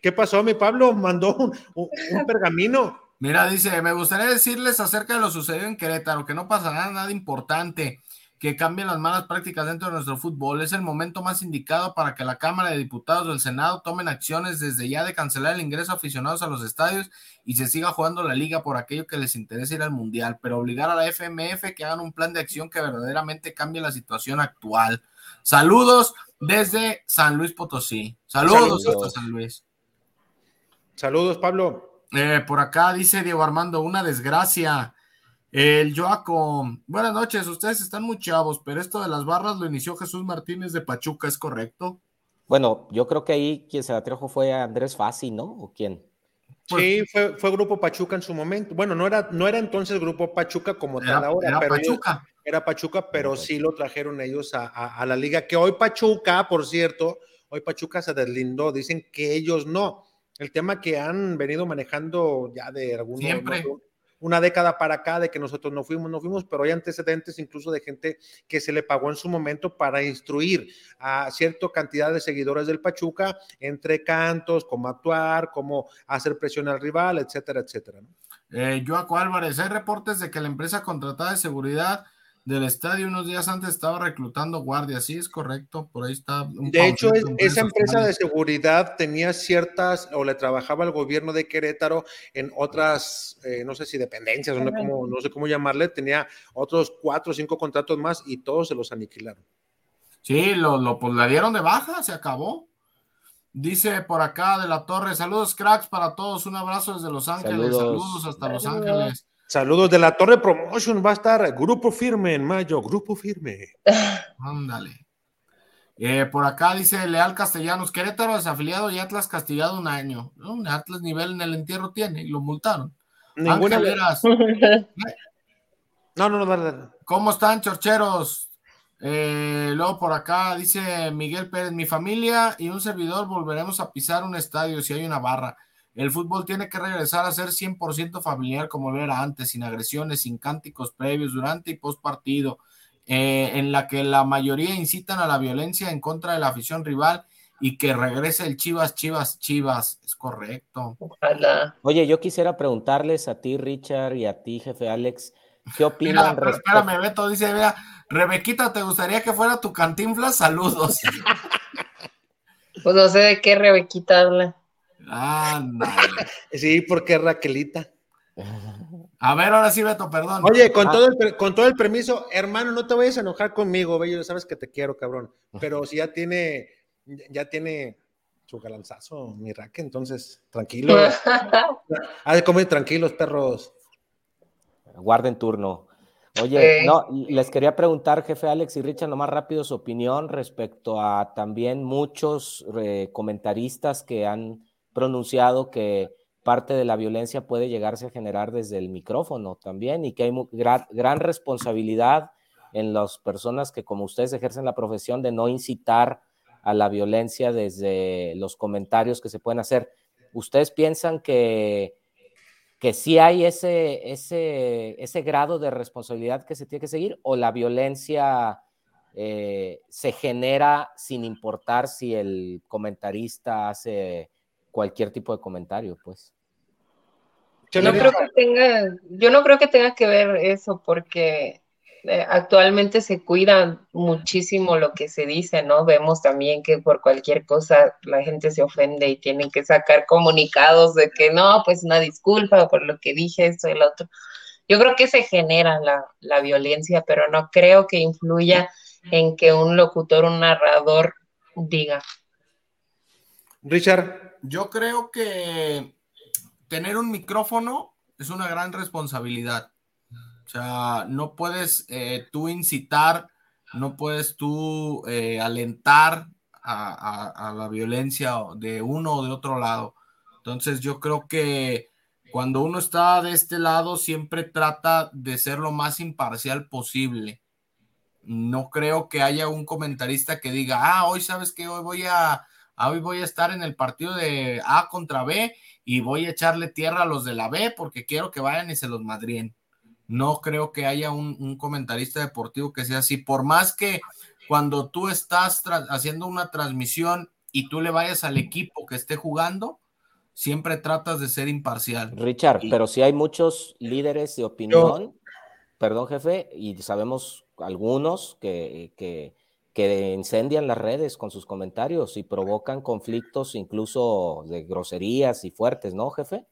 ¿Qué pasó? Mi Pablo mandó un, un pergamino. Mira, dice, me gustaría decirles acerca de lo sucedido en Querétaro, que no pasará nada importante que cambien las malas prácticas dentro de nuestro fútbol. Es el momento más indicado para que la Cámara de Diputados del Senado tomen acciones desde ya de cancelar el ingreso a aficionados a los estadios y se siga jugando la liga por aquello que les interesa ir al Mundial, pero obligar a la FMF que hagan un plan de acción que verdaderamente cambie la situación actual. Saludos desde San Luis Potosí. Saludos, Saludos. San Luis. Saludos, Pablo. Eh, por acá dice Diego Armando, una desgracia. El Joaco, buenas noches, ustedes están muy chavos, pero esto de las barras lo inició Jesús Martínez de Pachuca, ¿es correcto? Bueno, yo creo que ahí quien se la trajo fue Andrés Fassi, ¿no? ¿O quién? Pues, sí, fue, fue, Grupo Pachuca en su momento. Bueno, no era, no era entonces Grupo Pachuca como era, tal ahora, era pero Pachuca. Ellos, era Pachuca, pero sí lo trajeron ellos a, a, a, la liga, que hoy Pachuca, por cierto, hoy Pachuca se deslindó, dicen que ellos no. El tema que han venido manejando ya de algunos... Siempre. Una década para acá de que nosotros no fuimos, no fuimos, pero hay antecedentes incluso de gente que se le pagó en su momento para instruir a cierta cantidad de seguidores del Pachuca entre cantos, cómo actuar, cómo hacer presión al rival, etcétera, etcétera. ¿no? Eh, Joaco Álvarez, hay reportes de que la empresa contratada de seguridad del estadio unos días antes estaba reclutando guardias, sí es correcto, por ahí está. de hecho, es, esa empresa de seguridad tenía ciertas, o le trabajaba al gobierno de Querétaro en otras, eh, no sé si dependencias, no, cómo, no sé cómo llamarle, tenía otros cuatro o cinco contratos más y todos se los aniquilaron. Sí, lo, lo pues la dieron de baja, se acabó. Dice por acá de la torre, saludos cracks para todos, un abrazo desde Los Ángeles, saludos, saludos hasta Los Ángeles. Saludos de la Torre Promotion, va a estar Grupo Firme en mayo, Grupo Firme. Ándale. Eh, por acá dice Leal Castellanos, Querétaro desafiliado y Atlas castigado un año. Un Atlas nivel en el entierro tiene y lo multaron. Ninguna Veras. no, no, no, dale, dale. ¿Cómo están, chorcheros? Eh, luego por acá dice Miguel Pérez, mi familia y un servidor volveremos a pisar un estadio si hay una barra. El fútbol tiene que regresar a ser 100% familiar como lo era antes, sin agresiones, sin cánticos previos, durante y post partido, eh, en la que la mayoría incitan a la violencia en contra de la afición rival y que regrese el Chivas, Chivas, Chivas. Es correcto. Ojalá. Oye, yo quisiera preguntarles a ti, Richard, y a ti, jefe Alex, ¿qué opinan? Mira, espérame, Beto dice, mira, Rebequita, ¿te gustaría que fuera tu cantinflas? Saludos. pues no sé de qué Rebequita habla. Sí, porque Raquelita. A ver, ahora sí, Beto, perdón. Oye, con, ah. todo el, con todo el permiso, hermano, no te vayas a enojar conmigo, bello, sabes que te quiero, cabrón. Pero si ya tiene, ya tiene su galanzazo, mi Raque, entonces, tranquilo. ha de comer tranquilos, perros. Guarden turno. Oye, no, les quería preguntar, jefe Alex y Richard, más rápido su opinión respecto a también muchos eh, comentaristas que han pronunciado que parte de la violencia puede llegarse a generar desde el micrófono también y que hay gran, responsabilidad en las personas que como ustedes ejercen la profesión de no incitar a la violencia desde los comentarios que se pueden hacer. ¿Ustedes piensan que, que sí hay ese, ese, ese grado de responsabilidad que se tiene que seguir o la violencia eh, se genera sin importar si el comentarista hace cualquier tipo de comentario, pues? no creo que tenga, yo no creo que tenga que ver eso porque eh, actualmente se cuida muchísimo lo que se dice, ¿no? Vemos también que por cualquier cosa la gente se ofende y tienen que sacar comunicados de que no, pues una disculpa por lo que dije, esto y lo otro. Yo creo que se genera la, la violencia, pero no creo que influya en que un locutor, un narrador diga. Richard. Yo creo que tener un micrófono es una gran responsabilidad. O sea, no puedes eh, tú incitar, no puedes tú eh, alentar a, la violencia de uno o de otro lado. Entonces yo creo que cuando uno está de este lado siempre trata de ser lo más imparcial posible. No creo que haya un comentarista que diga, ah, hoy sabes que hoy voy a, hoy voy a estar en el partido de A contra B y voy a echarle tierra a los de la B porque quiero que vayan y se los madrien. No creo que haya un, comentarista deportivo que sea así, por más que cuando tú estás haciendo una transmisión y tú le vayas al equipo que esté jugando, siempre tratas de ser imparcial. Richard, pero si hay muchos líderes de opinión, perdón jefe, y sabemos algunos que, que que incendian las redes con sus comentarios y provocan conflictos incluso de groserías y fuertes, ¿no, jefe?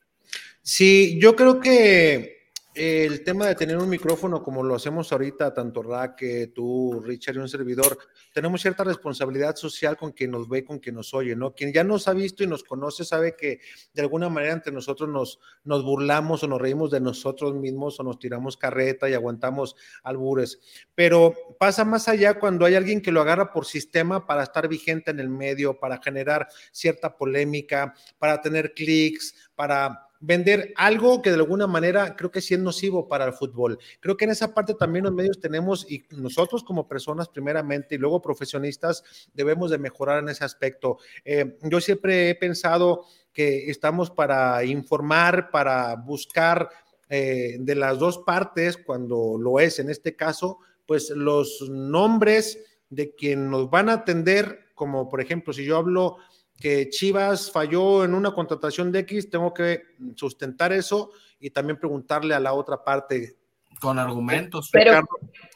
Sí, yo creo que el tema de tener un micrófono como lo hacemos ahorita, tanto Raque, tú, Richard y un servidor, tenemos cierta responsabilidad social con quien nos ve, con quien nos oye, ¿no? Quien ya nos ha visto y nos conoce sabe que de alguna manera entre nosotros nos, nos burlamos o nos reímos de nosotros mismos o nos tiramos carreta y aguantamos albures. Pero pasa más allá cuando hay alguien que lo agarra por sistema para estar vigente en el medio, para generar cierta polémica, para tener clics, para vender algo que de alguna manera creo que sí es nocivo para el fútbol. Creo que en esa parte también los medios tenemos y nosotros como personas primeramente y luego profesionistas debemos de mejorar en ese aspecto. Eh, yo siempre he pensado que estamos para informar, para buscar eh, de las dos partes, cuando lo es en este caso, pues los nombres de quien nos van a atender, como por ejemplo, si yo hablo que Chivas falló en una contratación de X, tengo que sustentar eso y también preguntarle a la otra parte. Con argumentos. Pero,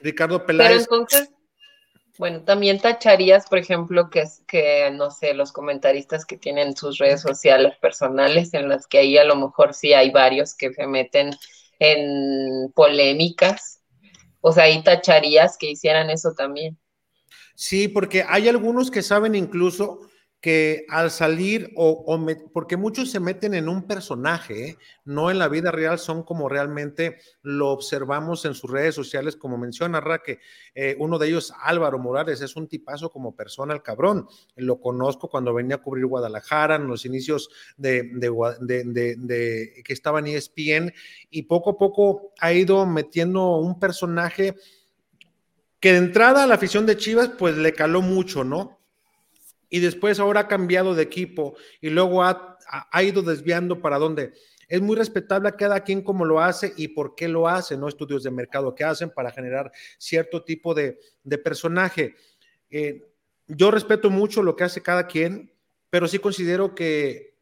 Ricardo, Peláez. Pero entonces, bueno, también tacharías, por ejemplo, que es que, no sé, los comentaristas que tienen sus redes sociales personales, en las que ahí a lo mejor sí hay varios que se meten en polémicas. O sea, ahí tacharías que hicieran eso también. Sí, porque hay algunos que saben incluso que al salir, o, porque muchos se meten en un personaje, ¿eh? no en la vida real, son como realmente lo observamos en sus redes sociales, como menciona Raque, eh, uno de ellos, Álvaro Morales, es un tipazo como persona, el cabrón, lo conozco cuando venía a cubrir Guadalajara, en los inicios de, de que estaba en ESPN, y poco a poco ha ido metiendo un personaje que de entrada a la afición de Chivas, pues le caló mucho, ¿no? Y después ahora ha cambiado de equipo y luego ha, ido desviando para dónde. Es muy respetable a cada quien como lo hace y por qué lo hace, ¿no? Estudios de mercado que hacen para generar cierto tipo de, personaje. Eh, yo respeto mucho lo que hace cada quien, pero sí considero que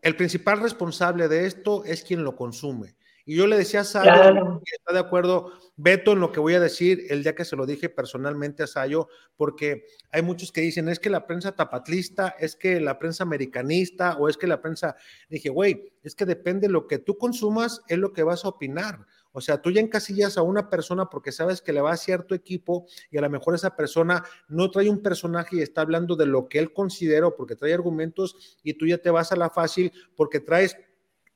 el principal responsable de esto es quien lo consume. Y yo le decía a Sayo, está de acuerdo, Beto, en lo que voy a decir el día que se lo dije personalmente a Sayo, porque hay muchos que dicen, es que la prensa tapatlista, es que la prensa americanista, o es que la prensa, dije, güey, es que depende de lo que tú consumas, es lo que vas a opinar. O sea, tú ya encasillas a una persona porque sabes que le va a cierto equipo y a lo mejor esa persona no trae un personaje y está hablando de lo que él considera porque trae argumentos y tú ya te vas a la fácil porque traes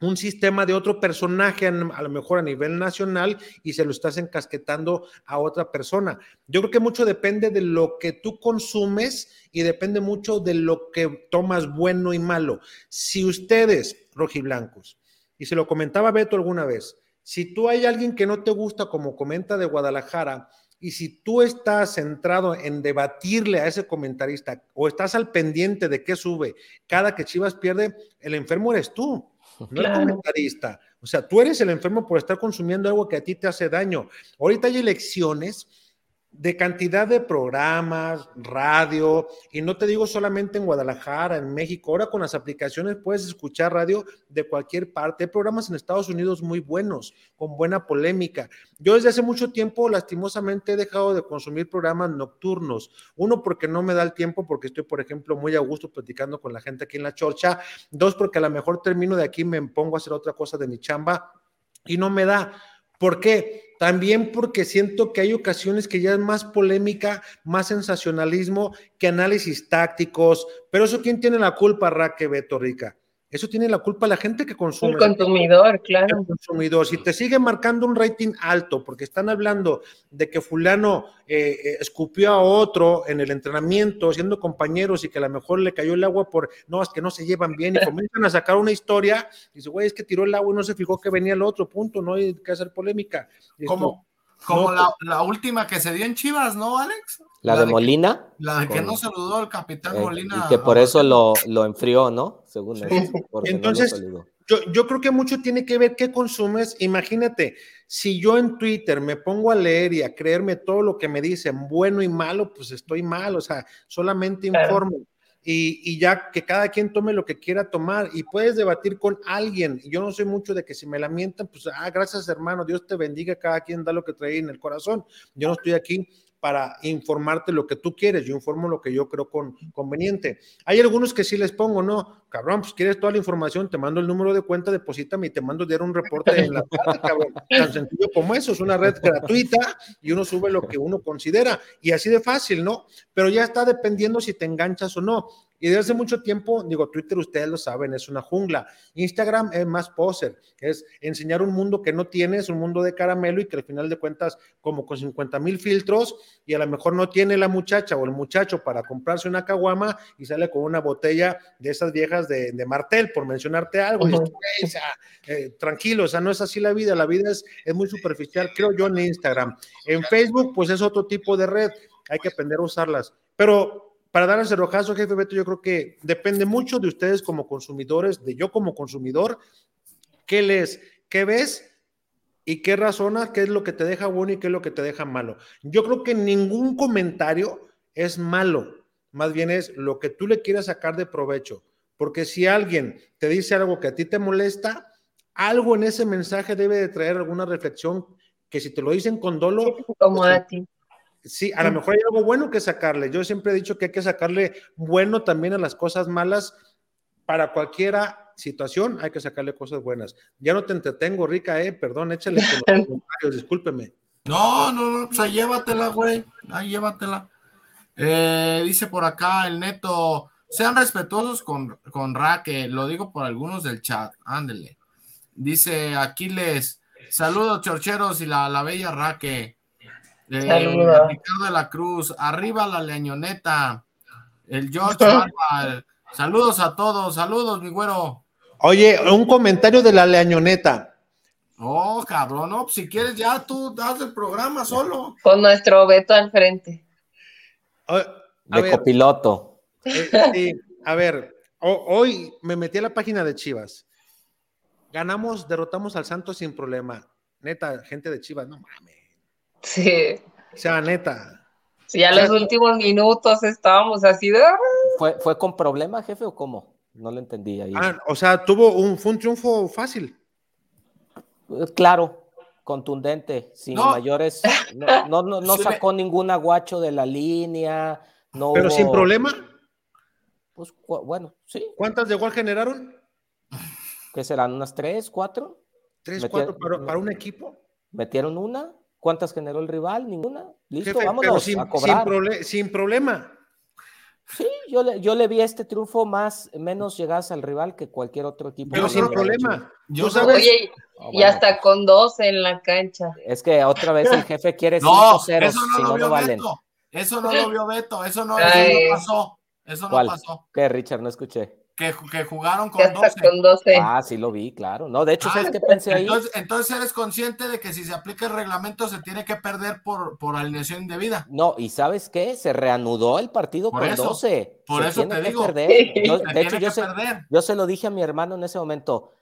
un sistema de otro personaje, a lo mejor a nivel nacional, y se lo estás encasquetando a otra persona. Yo creo que mucho depende de lo que tú consumes y depende mucho de lo que tomas bueno y malo. Si ustedes, rojiblancos, y se lo comentaba Beto alguna vez, si tú hay alguien que no te gusta, como comenta de Guadalajara, y si tú estás centrado en debatirle a ese comentarista o estás al pendiente de qué sube cada que Chivas pierde, el enfermo eres tú, no el comentarista. O sea, tú eres el enfermo por estar consumiendo algo que a ti te hace daño. Ahorita hay elecciones de cantidad de programas, radio, y no te digo solamente en Guadalajara, en México, ahora con las aplicaciones puedes escuchar radio de cualquier parte. Hay programas en Estados Unidos muy buenos, con buena polémica. Yo desde hace mucho tiempo, lastimosamente, he dejado de consumir programas nocturnos. Uno, porque no me da el tiempo, porque estoy, por ejemplo, muy a gusto platicando con la gente aquí en la chorcha. Dos, porque a lo mejor termino de aquí, me pongo a hacer otra cosa de mi chamba y no me da. ¿Por qué? También porque siento que hay ocasiones que ya es más polémica, más sensacionalismo que análisis tácticos. Pero eso, ¿quién tiene la culpa, Raque, Beto Rica? Eso tiene la culpa la gente que consume. El consumidor, claro. El consumidor. Si te sigue marcando un rating alto porque están hablando de que fulano eh, eh, escupió a otro en el entrenamiento siendo compañeros y que a lo mejor le cayó el agua por, no, es que no se llevan bien y comienzan a sacar una historia y dice, güey, es que tiró el agua y no se fijó que venía el otro punto, no hay que hacer polémica. ¿Cómo? Como la, la, última que se dio en Chivas, ¿no, Alex? La, de, Molina. La de que no saludó al capitán eh, Molina. Y que por eso lo, lo enfrió, ¿no? Según sí. Entonces, no yo, yo creo que mucho tiene que ver qué consumes. Imagínate, si yo en Twitter me pongo a leer y a creerme todo lo que me dicen, bueno y malo, pues estoy mal. O sea, solamente informo. Claro. Y, ya que cada quien tome lo que quiera tomar y puedes debatir con alguien. Yo no soy mucho de que si me la mientan, pues, ah, gracias hermano, Dios te bendiga, cada quien da lo que trae en el corazón. Yo no estoy aquí para informarte lo que tú quieres, yo informo lo que yo creo con, conveniente. Hay algunos que sí les pongo, no, cabrón, pues quieres toda la información, te mando el número de cuenta, deposítame y te mando diario un reporte en la tarde, cabrón. Tan sencillo como eso, es una red gratuita y uno sube lo que uno considera y así de fácil, ¿no? Pero ya está dependiendo si te enganchas o no. Y desde hace mucho tiempo, digo, Twitter ustedes lo saben, es una jungla. Instagram es más poser, es enseñar un mundo que no tienes, un mundo de caramelo y que al final de cuentas, como con 50 mil filtros, y a lo mejor no tiene la muchacha o el muchacho para comprarse una caguama y sale con una botella de esas viejas de, de Martel, por mencionarte algo. Uh -huh. y, o sea, eh, tranquilo, o sea, no es así la vida, la vida es, es muy superficial, creo yo, en Instagram. En Facebook, pues es otro tipo de red, hay que aprender a usarlas. Pero para dar ese rojazo, jefe Beto, yo creo que depende mucho de ustedes como consumidores, de yo como consumidor, qué les, qué ves y qué razonas, qué es lo que te deja bueno y qué es lo que te deja malo. Yo creo que ningún comentario es malo, más bien es lo que tú le quieras sacar de provecho, porque si alguien te dice algo que a ti te molesta, algo en ese mensaje debe de traer alguna reflexión que si te lo dicen con dolo, como pues, a ti Sí, a lo mejor hay algo bueno que sacarle. Yo siempre he dicho que hay que sacarle bueno también a las cosas malas. Para cualquiera situación hay que sacarle cosas buenas. Ya no te entretengo, Rica, eh, perdón, échale comentarios, discúlpeme. No, no, no, pues ahí llévatela, güey, ahí llévatela. Eh, dice por acá el neto, sean respetuosos con, con Raque, lo digo por algunos del chat, ándele. Dice Aquiles, saludos chorcheros y la, la bella Raque. Eh, Ricardo de la Cruz, arriba la leñoneta, el George saludos a todos, saludos, mi güero. Oye, un comentario de la leñoneta. Oh, cabrón, no, si quieres ya tú das el programa solo. Con nuestro Beto al frente. De ver, copiloto. Eh, a ver, hoy me metí a la página de Chivas. Ganamos, derrotamos al Santos sin problema. Neta, gente de Chivas, no mames. Sí. O sea, neta. Sí, a los últimos minutos estábamos así de... ¿Fue, ¿Fue con problema, jefe, o cómo? No lo entendí ahí. Ah, o sea, tuvo un, fue un triunfo fácil. Eh, Claro, contundente, sin No. mayores. No, no, no, sacó ningún aguacho de la línea. No Pero hubo- sin problema. Pues bueno, sí. ¿Cuántas de gol generaron? ¿Qué serán? ¿Unas tres, cuatro? Tres, cuatro para, para un equipo. ¿Metieron una? ¿Cuántas generó el rival? ¿Ninguna? Listo, Jefe, vámonos sin, a sin, cobrar. prole- sin problema. Sí, yo le, yo le vi a este triunfo más, menos llegadas al rival que cualquier otro equipo. Pero sin problema. Yo sabes- Oye, Ah, y hasta con 12 en la cancha. Es que otra vez el jefe quiere No, 5 ceros, eso no si lo no, vio no valen. Beto. Eso no lo vio Beto. Eso no, eso no pasó. Eso no ¿Cuál? pasó. ¿Qué, Richard? No escuché. Que, que jugaron con hasta 12. con 12. Ah, sí lo vi, claro. No, de hecho, ¿sabes Ah, qué pensé ahí? Entonces, entonces eres consciente de que si se aplica el reglamento se tiene que perder por, por alineación indebida. No, y ¿sabes qué? Se reanudó el partido Por con eso, 12. por Se eso tiene te que digo. perder. Yo- Se de tiene hecho, que yo se, perder. yo se lo dije a mi hermano en ese momento.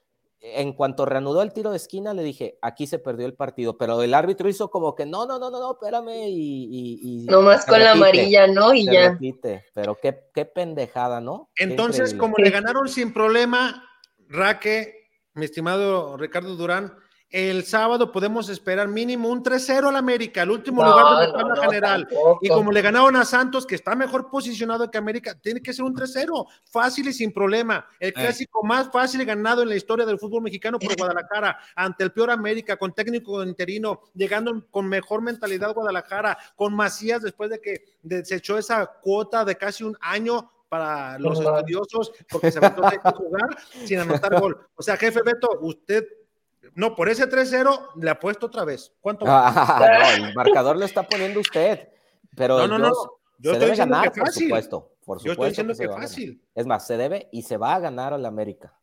En cuanto reanudó el tiro de esquina, le dije, aquí se perdió el partido, pero el árbitro hizo como que no, no, no, no, no, espérame, y... y, y Nomás con la amarilla, ¿no? Y se ya. repite. Pero qué, qué pendejada, ¿no? Entonces, como le ganaron sin problema, Raque, mi estimado Ricardo Durán, el sábado podemos esperar mínimo un 3-0 al América, el último No, lugar de la no, tabla no, general. tampoco. Y como le ganaron a Santos, que está mejor posicionado que América, tiene que ser un 3-0, fácil y sin problema. El clásico más fácil ganado en la historia del fútbol mexicano por Guadalajara, ante el peor América, con técnico interino, llegando con mejor mentalidad Guadalajara, con Macías después de que desechó esa cuota de casi un año para los estudiosos, porque se seis de jugar sin anotar gol. O sea, jefe Beto, usted, no, por ese 3-0 le apuesto otra vez. ¿Cuánto? Ah, no, el marcador lo está poniendo usted. Pero No, no, no, yo- no. Yo se estoy debe diciendo ganar, que por supuesto. Por Yo estoy diciendo que ganar. fácil. Es más, se debe y se va a ganar al América.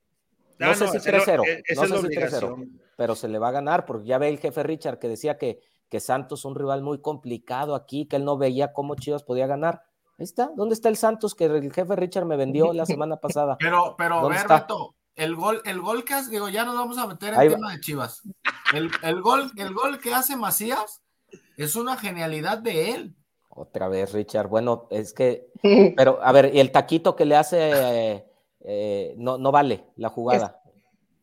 No Ah, sé si esa es 3-0, la- e- esa no es la sé si 3-0, obligación. pero se le va a ganar porque ya ve el jefe Richard que decía que, que Santos es un rival muy complicado aquí, que él no veía cómo Chivas podía ganar. Ahí está, ¿dónde está el Santos que el jefe Richard me vendió la semana pasada? Pero, pero, ¿Dónde ver, está? Beto, el gol, el gol que hace, digo, ya nos vamos a meter en Ahí va. tema de Chivas. El, el gol, el gol que hace Macías es una genialidad de él. Otra vez, Richard. Bueno, es que, pero a ver, y el taquito que le hace, eh, eh, no, no vale la jugada.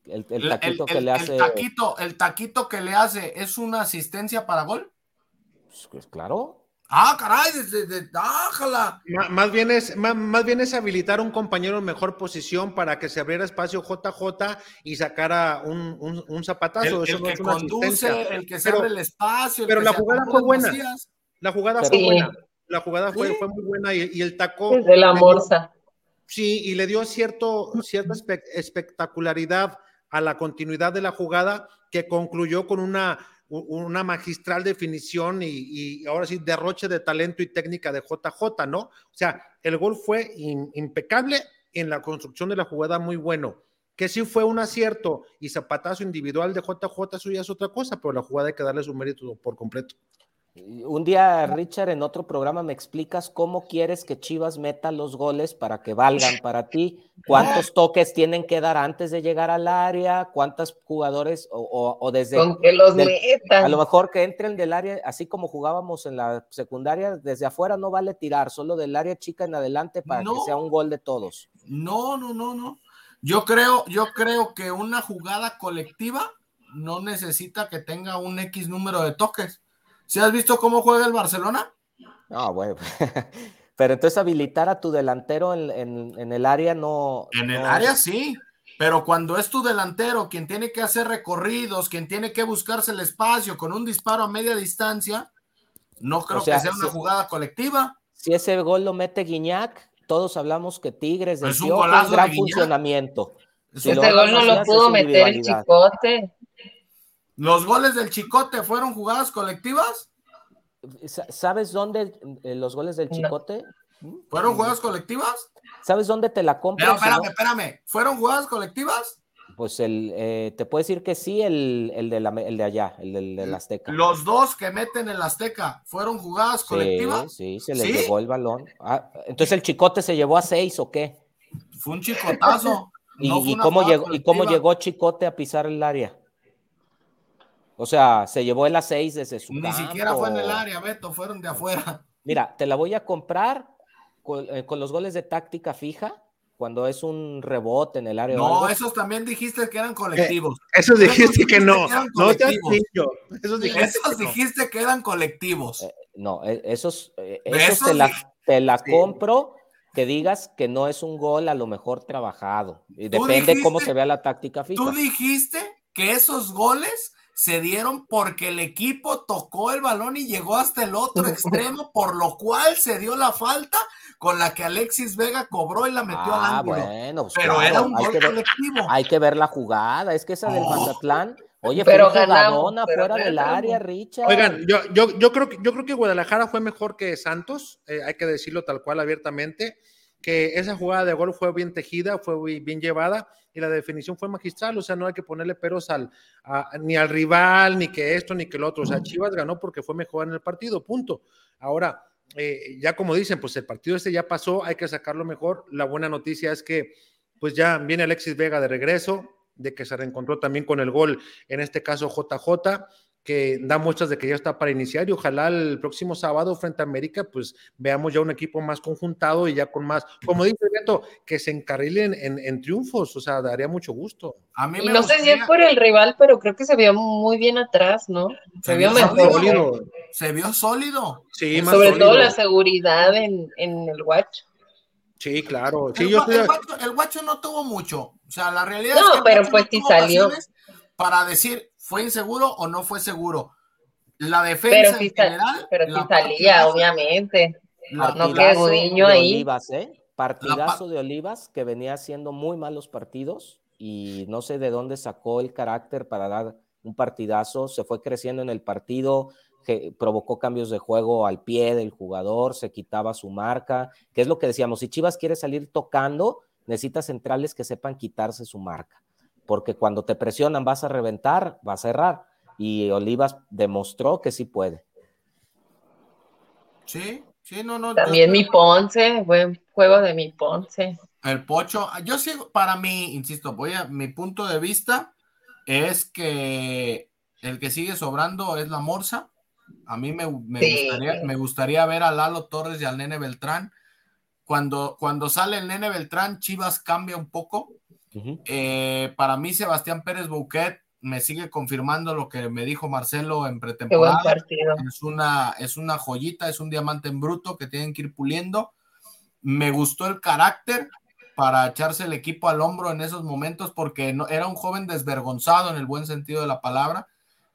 El, el El, taquito el- que el- le el hace. taquito, el taquito que le hace es una asistencia para gol. Pues, claro. Ah, caray, desde, de, ájala. Más bien, es, ma- más, bien es habilitar a un compañero en mejor posición para que se abriera espacio JJ y sacara un, un, un zapatazo. El, Eso el no que es una conduce, asistencia. el que se Pero- abre el espacio. el pero que la jugada fue buena. La jugada fue Sí. buena. La jugada fue, Sí. fue muy buena y, y el taco. Desde la morsa. Sí, y le dio cierto, cierta espe- espectacularidad a la continuidad de la jugada que concluyó con una, una magistral definición y, ahora sí derroche de talento y técnica de JJ, ¿no? O sea, el gol fue impecable en la construcción de la jugada, muy bueno. Que sí fue un acierto y zapatazo individual de JJ, eso ya es otra cosa, pero la jugada hay que darle su mérito por completo. Un día, Richard, en otro programa me explicas cómo quieres que Chivas meta los goles para que valgan para ti, cuántos toques tienen que dar antes de llegar al área, cuántos jugadores o, o- o desde... Con que los del- metan. A lo mejor que entren del área, así como jugábamos en la secundaria, desde afuera no vale tirar, solo del área chica en adelante para No. que sea un gol de todos. No, no, no, no. Yo creo, yo creo que una jugada colectiva no necesita que tenga un X número de toques. ¿Si has visto cómo juega el Barcelona? No, bueno. Pero entonces habilitar a tu delantero en, en- en el área no. En el no- área sí, pero cuando es tu delantero quien tiene que hacer recorridos, quien tiene que buscarse el espacio con un disparo a media distancia, no creo O sea, que sea una sí. jugada colectiva. Si ese gol lo mete Guiñac, todos hablamos que Tigres del Es un Piojo, de gran funcionamiento. Si un Ese gol no lo pudo meter el chicote. ¿Los goles del Chicote fueron jugadas colectivas? Sa- ¿Sabes dónde eh, los goles del No. Chicote? ¿Fueron jugadas colectivas? ¿Sabes dónde te la Pero compras? espérame, no? espérame. ¿Fueron jugadas colectivas? Pues el, eh, te puedo decir que sí, el, el, de, la, el de allá, el del, del Azteca. Los dos que meten el Azteca, ¿fueron jugadas colectivas? sí, se les ¿Sí? llegó el balón. Ah, entonces el Chicote se llevó a seis o qué? Fue un chicotazo. ¿Y, no cómo, llegó, ¿Y cómo llegó Chicote a pisar el área? O sea, se llevó él a seis desde su Ni campo. siquiera fue en el área, Beto, fueron de afuera. Mira, te la voy a comprar con, eh, con los goles de táctica fija cuando es un rebote en el área. No, esos también dijiste que eran colectivos. Eh, esos dijiste que no. No Esos dijiste, esos dijiste que eran colectivos. Eh, no, esos, eh, esos, te, la, te la compro que digas que no es un gol a lo mejor trabajado. Y depende cómo se vea la táctica fija. Tú dijiste que esos goles se dieron porque el equipo tocó el balón y llegó hasta el otro extremo, por lo cual se dio la falta con la que Alexis Vega cobró y la metió al ah, ángulo. Bueno, pues Pero era un gol colectivo. hay que ver la jugada, es que esa del Mazatlán. Oye, pero fue una fuera del área, Richard. Oigan, yo, yo, yo, creo que, yo creo que Guadalajara fue mejor que Santos, eh, hay que decirlo tal cual abiertamente, que esa jugada de gol fue bien tejida, fue bien llevada y la definición fue magistral, o sea, no hay que ponerle peros al, ni al rival, ni que esto, ni que lo otro, o sea, Chivas ganó porque fue mejor en el partido, punto. Ahora, eh, ya como dicen, pues el partido este ya pasó, hay que sacarlo mejor. La buena noticia es que pues ya viene Alexis Vega de regreso, de que se reencontró también con el gol, en este caso JJ, que da muestras de que ya está para iniciar y ojalá el próximo sábado frente a América pues veamos ya un equipo más conjuntado y ya con más, como dice Beto, que se encarrilen en, triunfos, o sea, daría mucho gusto. A mí y no sé si es por el rival, pero creo que se vio muy bien atrás, ¿no? Se, vio mejor. Sólido. Se vio sólido. Sí, más Sobre todo la seguridad en, el guacho. Sí, claro. el, guacho, no tuvo mucho. O sea, la realidad es que pero pues sí salió. Para decir, ¿Fue inseguro o no fue seguro? La defensa pero en general. Pero sí salía, obviamente. No que Gudiño ahí. Olivas, ¿eh? Partidazo de Olivas que venía haciendo muy malos partidos y no sé de dónde sacó el carácter para dar un partidazo. Se fue creciendo en el partido, que provocó cambios de juego al pie del jugador, se quitaba su marca, que es lo que decíamos, si Chivas quiere salir tocando, necesita centrales que sepan quitarse su marca porque cuando te presionan vas a reventar, vas a errar. Y Olivas demostró que sí puede. Sí, sí, no, no. También mi Ponce, buen juego de mi Ponce. El Pocho, yo sigo, para mí, insisto, voy a, mi punto de vista es que el que sigue sobrando es la Morsa. A mí me, gustaría, me gustaría ver a Lalo Torres y al Nene Beltrán. Cuando, cuando sale el Nene Beltrán, Chivas cambia un poco eh, para mí, Sebastián Pérez Bouquet me sigue confirmando lo que me dijo Marcelo en pretemporada. Es una, es una joyita, es un diamante en bruto que tienen que ir puliendo. Me gustó el carácter para echarse el equipo al hombro en esos momentos porque no, era un joven desvergonzado en el buen sentido de la palabra.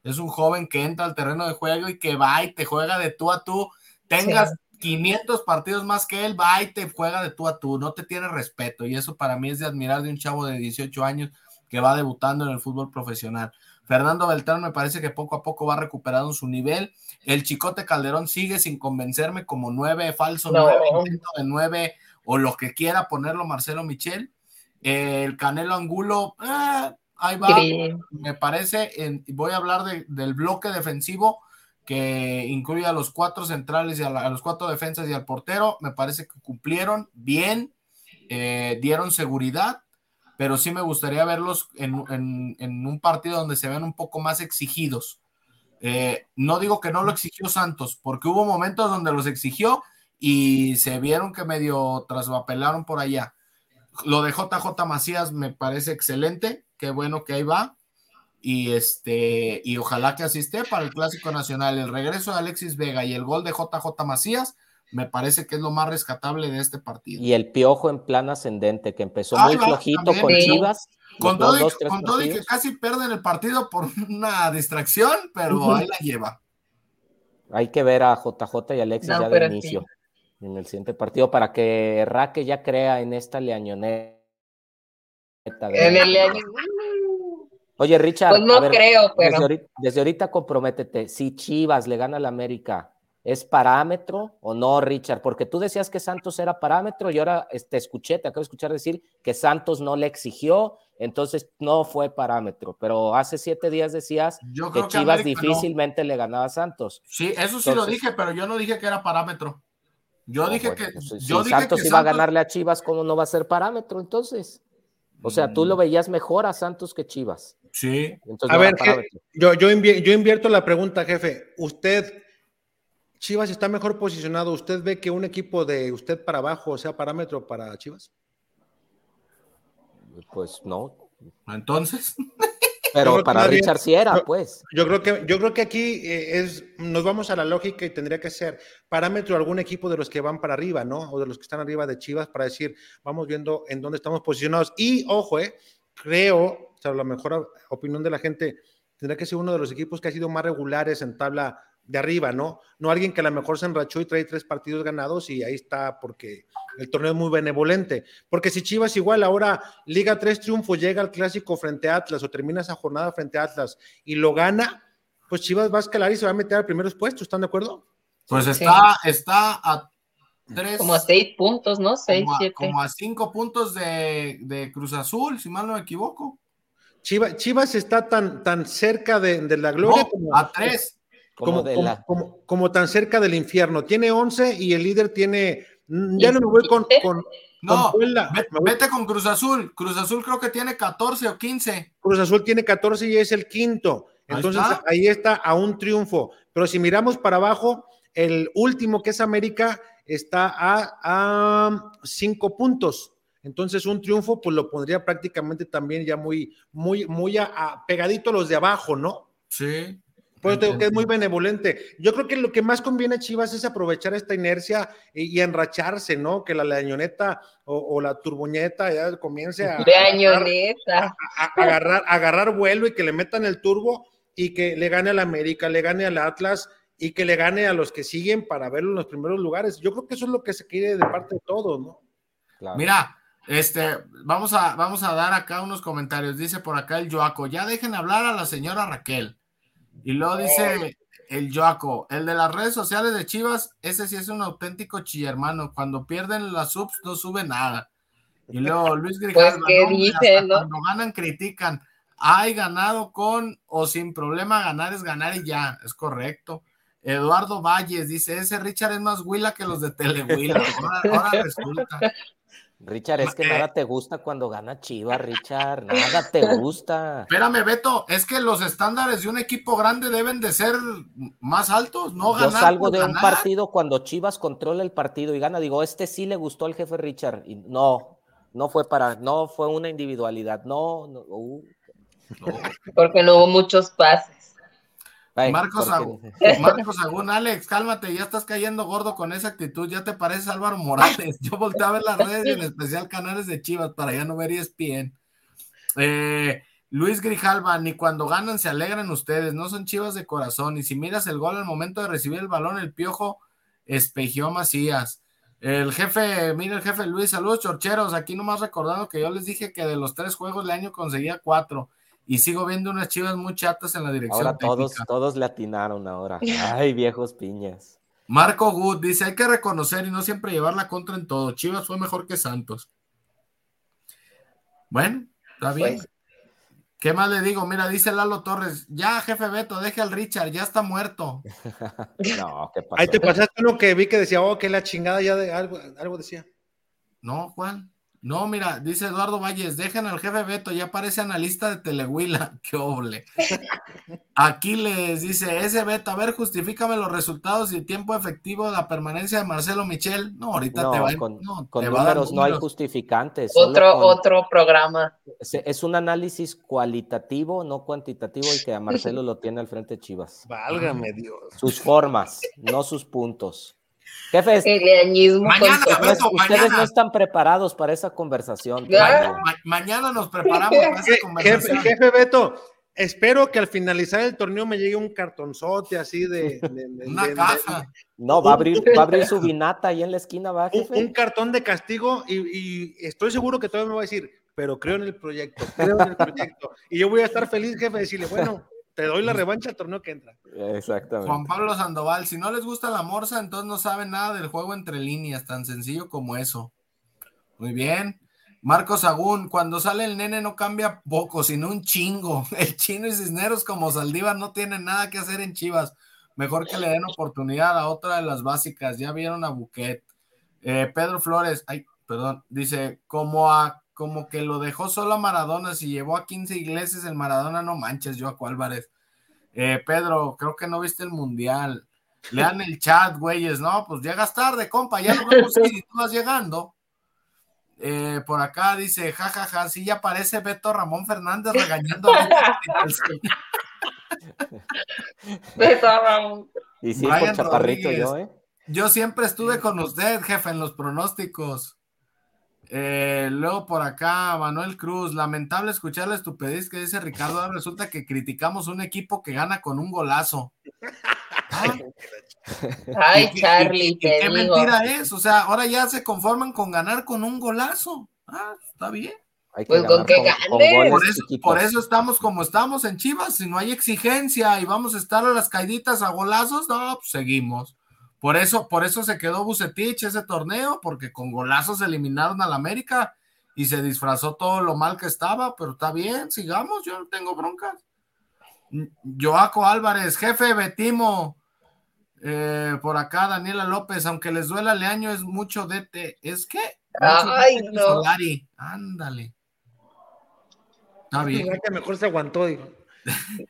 Es un joven que entra al terreno de juego y que va y te juega de tú a tú. Tengas 500 partidos más que él, va y te juega de tú a tú, no te tiene respeto y eso para mí es de admirar de un chavo de 18 años que va debutando en el fútbol profesional. Fernando Beltrán me parece que poco a poco va recuperando su nivel. El Chicote Calderón sigue sin convencerme como nueve, falso nueve, intento de nueve o lo que quiera ponerlo Marcelo Michel. el Canelo Angulo, eh, ahí va, me parece, voy a hablar del bloque defensivo que incluye a los cuatro centrales y a, los cuatro defensas y al portero. Me parece que cumplieron bien, eh, dieron seguridad, pero sí me gustaría verlos en, un partido donde se ven un poco más exigidos. Eh, no digo que no lo exigió Santos, porque hubo momentos donde los exigió y se vieron que medio trasvapelaron por allá. Lo de JJ Macías me parece excelente, qué bueno que ahí va y este y ojalá que asiste para el clásico nacional. El regreso de Alexis Vega y el gol de JJ Macías me parece que es lo más rescatable de este partido. Y el piojo en plan ascendente que empezó muy flojito con Chivas con todo, y, que casi pierden el partido por una distracción pero ahí la lleva. Hay que ver a JJ y Alexis ya de inicio en el siguiente partido para que Raque ya crea en esta leañoneta en el Oye, Richard. Pues no creo, pero. Desde ahorita, comprométete. Si Chivas le gana al América, ¿es parámetro o no, Richard? Porque tú decías que Santos era parámetro y ahora te este, escuché, te acabo de escuchar decir que Santos no le exigió, entonces no fue parámetro. Pero hace siete días decías que Chivas difícilmente le ganaba a Santos. Sí, eso sí lo dije, pero yo no dije que era parámetro. Yo dije que. Pues, si Santos iba a ganarle a Chivas, ¿cómo no va a ser parámetro entonces? O sea, tú lo mm. veías mejor a Santos que Chivas. Sí. a ver, yo, yo, invierto la pregunta, jefe. ¿Usted Chivas está mejor posicionado. ¿Usted ve que un equipo de usted para abajo sea parámetro para Chivas? Pues no. Entonces. Pero para Richard sí era, pues. Yo creo que, yo creo que aquí eh, es, nos vamos a la lógica y tendría que ser parámetro algún equipo de los que van para arriba, ¿no? O de los que están arriba de Chivas para decir, vamos viendo en dónde estamos posicionados. Y ojo, eh, creo, o sea, la mejor opinión de la gente, tendría que ser uno de los equipos que ha sido más regulares en tabla de arriba, ¿no? No alguien que a lo mejor se enrachó y trae tres partidos ganados y ahí está porque el torneo es muy benevolente. Porque si Chivas igual ahora liga tres triunfos, llega al clásico frente a Atlas o termina esa jornada frente a Atlas y lo gana, pues Chivas va a escalar y se va a meter a primeros puestos, ¿están de acuerdo? Pues está, está a tres. Como a seis puntos, ¿no? Seis, como a, siete. Como a cinco puntos de, de, Cruz Azul, si mal no me equivoco. Chivas, Chivas está tan, tan cerca de, de la gloria no, como, a tres. Como, como, la... como, como, tan cerca del infierno. Tiene 11 y el líder tiene. Ya no me voy con. con no, con vete, vete con Cruz Azul. Cruz Azul creo que tiene 14 o 15. Cruz Azul tiene 14 y es el quinto. Entonces ahí está, ahí está a un triunfo. Pero si miramos para abajo, el último que es América está a, a cinco puntos. Entonces, un triunfo, pues lo pondría prácticamente también ya muy, muy, muy a, a pegadito a los de abajo, ¿no? Sí. Pues tengo que es muy benevolente. Yo creo que lo que más conviene a Chivas es aprovechar esta inercia y, y enracharse, ¿no? Que la leñoneta o, o, la turboñeta ya comience a, Leñoneta. a, a, agarrar, agarrar vuelo y que le metan el turbo y que le gane al América, le gane al Atlas y que le gane a los que siguen para verlo en los primeros lugares. Yo creo que eso es lo que se quiere de parte de todos, ¿no? Claro. Mira, este, vamos a, vamos a dar acá unos comentarios. Dice por acá el Joaco, ya dejen hablar a la señora Raquel. Y luego dice el Joaco, el de las redes sociales de Chivas, ese sí es un auténtico chillermano. Cuando pierden las subs no sube nada. Y luego Luis Grijalva, pues, ¿qué no, dice, ¿no? cuando ganan critican. Hay ganado con o sin problema, ganar es ganar y ya, es correcto. Eduardo Valles dice, ese Richard es más huila que los de Telehuila. Ahora, ahora resulta. Richard, es que Eh. nada te gusta cuando gana Chivas, Richard. Nada te gusta. Espérame, Beto, es que los estándares de un equipo grande deben de ser más altos, no Yo ganar. salgo por de un partido cuando Chivas controla el partido y gana. Digo, este sí le gustó al jefe Richard. Y no, no fue para, no fue una individualidad. No, no. uh, Porque no hubo muchos pases. Ay, Marcos, Agú- Marcos Agún, Alex, cálmate, ya estás cayendo gordo con esa actitud, ya te pareces Álvaro Morales. Yo volteé a ver las redes y en especial canales de Chivas para ya no ver ESPN. Eh, Luis Grijalva, ni cuando ganan se alegran ustedes, no son Chivas de corazón. Y si miras el gol al momento de recibir el balón, el piojo espejió Macías. El jefe, mira el jefe Luis, saludos chorcheros, aquí nomás recordando que yo les dije que de los tres juegos del año conseguía cuatro y sigo viendo unas chivas muy chatas en la dirección Ahora todos, técnica. todos le atinaron ahora. Ay, viejos piñas. Marco Good dice, hay que reconocer y no siempre llevar la contra en todo. Chivas fue mejor que Santos. Bueno, está bien. Pues. ¿Qué más le digo? Mira, dice Lalo Torres, ya jefe Beto, deje al Richard, ya está muerto. No, ¿qué pasó? Ahí te pasaste uno que vi que decía, oh, que la chingada ya de algo, algo decía. No, Juan. No, mira, dice Eduardo Valles, dejen al jefe Beto, ya parece analista de Telehuila, qué oble. Aquí les dice, ese Beto, a ver, justifícame los resultados y tiempo efectivo de la permanencia de Marcelo Michel. No, ahorita No, te va, con, no, con te va a dar números no hay justificantes. Otro, con- otro programa. Es un análisis cualitativo, no cuantitativo, y que a Marcelo lo tiene al frente Chivas. Válgame Dios. Sus formas, no sus puntos. Jefes, Mañana, con- Beto, ustedes mañana. no están preparados para esa conversación. Ma- mañana nos preparamos para esa Je- Jefe, jefe Beto, espero que al finalizar el torneo me llegue un cartonzote así de. de- de- Una de- caja. No, va a abrir, va a abrir su vinata ahí en la esquina, va, un, jefe. un cartón de castigo y, y estoy seguro que todavía me va a decir, pero creo en el proyecto, creo en el proyecto. Y yo voy a estar feliz, jefe, de decirle, bueno, te doy la revancha al torneo que entra. Exactamente. Juan Pablo Sandoval, si no les gusta la morsa, entonces no saben nada del juego entre líneas, tan sencillo como eso. Muy bien. Marcos Agún, cuando sale el nene no cambia poco, sino un chingo. El chino y Cisneros como Saldívar no tienen nada que hacer en Chivas. Mejor que le den oportunidad a otra de las básicas. Ya vieron a Buquet. Eh, Pedro Flores, ay, perdón, dice, como a como que lo dejó solo a Maradona, si llevó a 15 iglesias el Maradona, no manches, Joaco Álvarez. Eh, Pedro, creo que no viste el mundial. Lean el chat, güeyes, ¿no? Pues llegas tarde, compa, ya lo vemos si tú vas llegando. Eh, por acá dice, jajaja, ja, ja, sí ya parece Beto Ramón Fernández regañando a Beto Ramón. Y sí, por chaparrito yo, ¿eh? Yo siempre estuve con usted, jefe, en los pronósticos. Eh, luego por acá, Manuel Cruz, lamentable escuchar la estupidez que dice Ricardo. Ahora resulta que criticamos un equipo que gana con un golazo. Ay, Charlie, te ¿Qué mentira es? O sea, ahora ya se conforman con ganar con un golazo. Ah, está bien. pues con que gane. por, eso, por, eso, estamos como estamos en Chivas. Si no hay exigencia y vamos a estar a las caiditas a golazos, no, pues seguimos. Por eso, por eso se quedó Bucetich ese torneo, porque con golazos eliminaron al América y se disfrazó todo lo mal que estaba, pero está bien, sigamos, yo no tengo broncas. Joaco Álvarez, jefe Betimo, eh, por acá Daniela López, aunque les duela Leaño, es mucho DT, es que Ay, no. Solari, ándale. Está bien. que mejor se aguantó, dijo.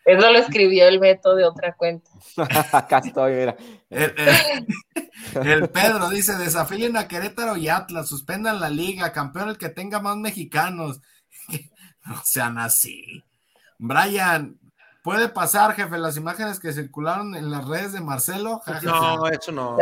Eso lo escribió el Beto de otra cuenta. Acá estoy, mira. El, Pedro dice: desafíen a Querétaro y Atlas, suspendan la liga, campeón el que tenga más mexicanos. no sean así. Brian, ¿puede pasar, jefe, las imágenes que circularon en las redes de Marcelo? No, eso no.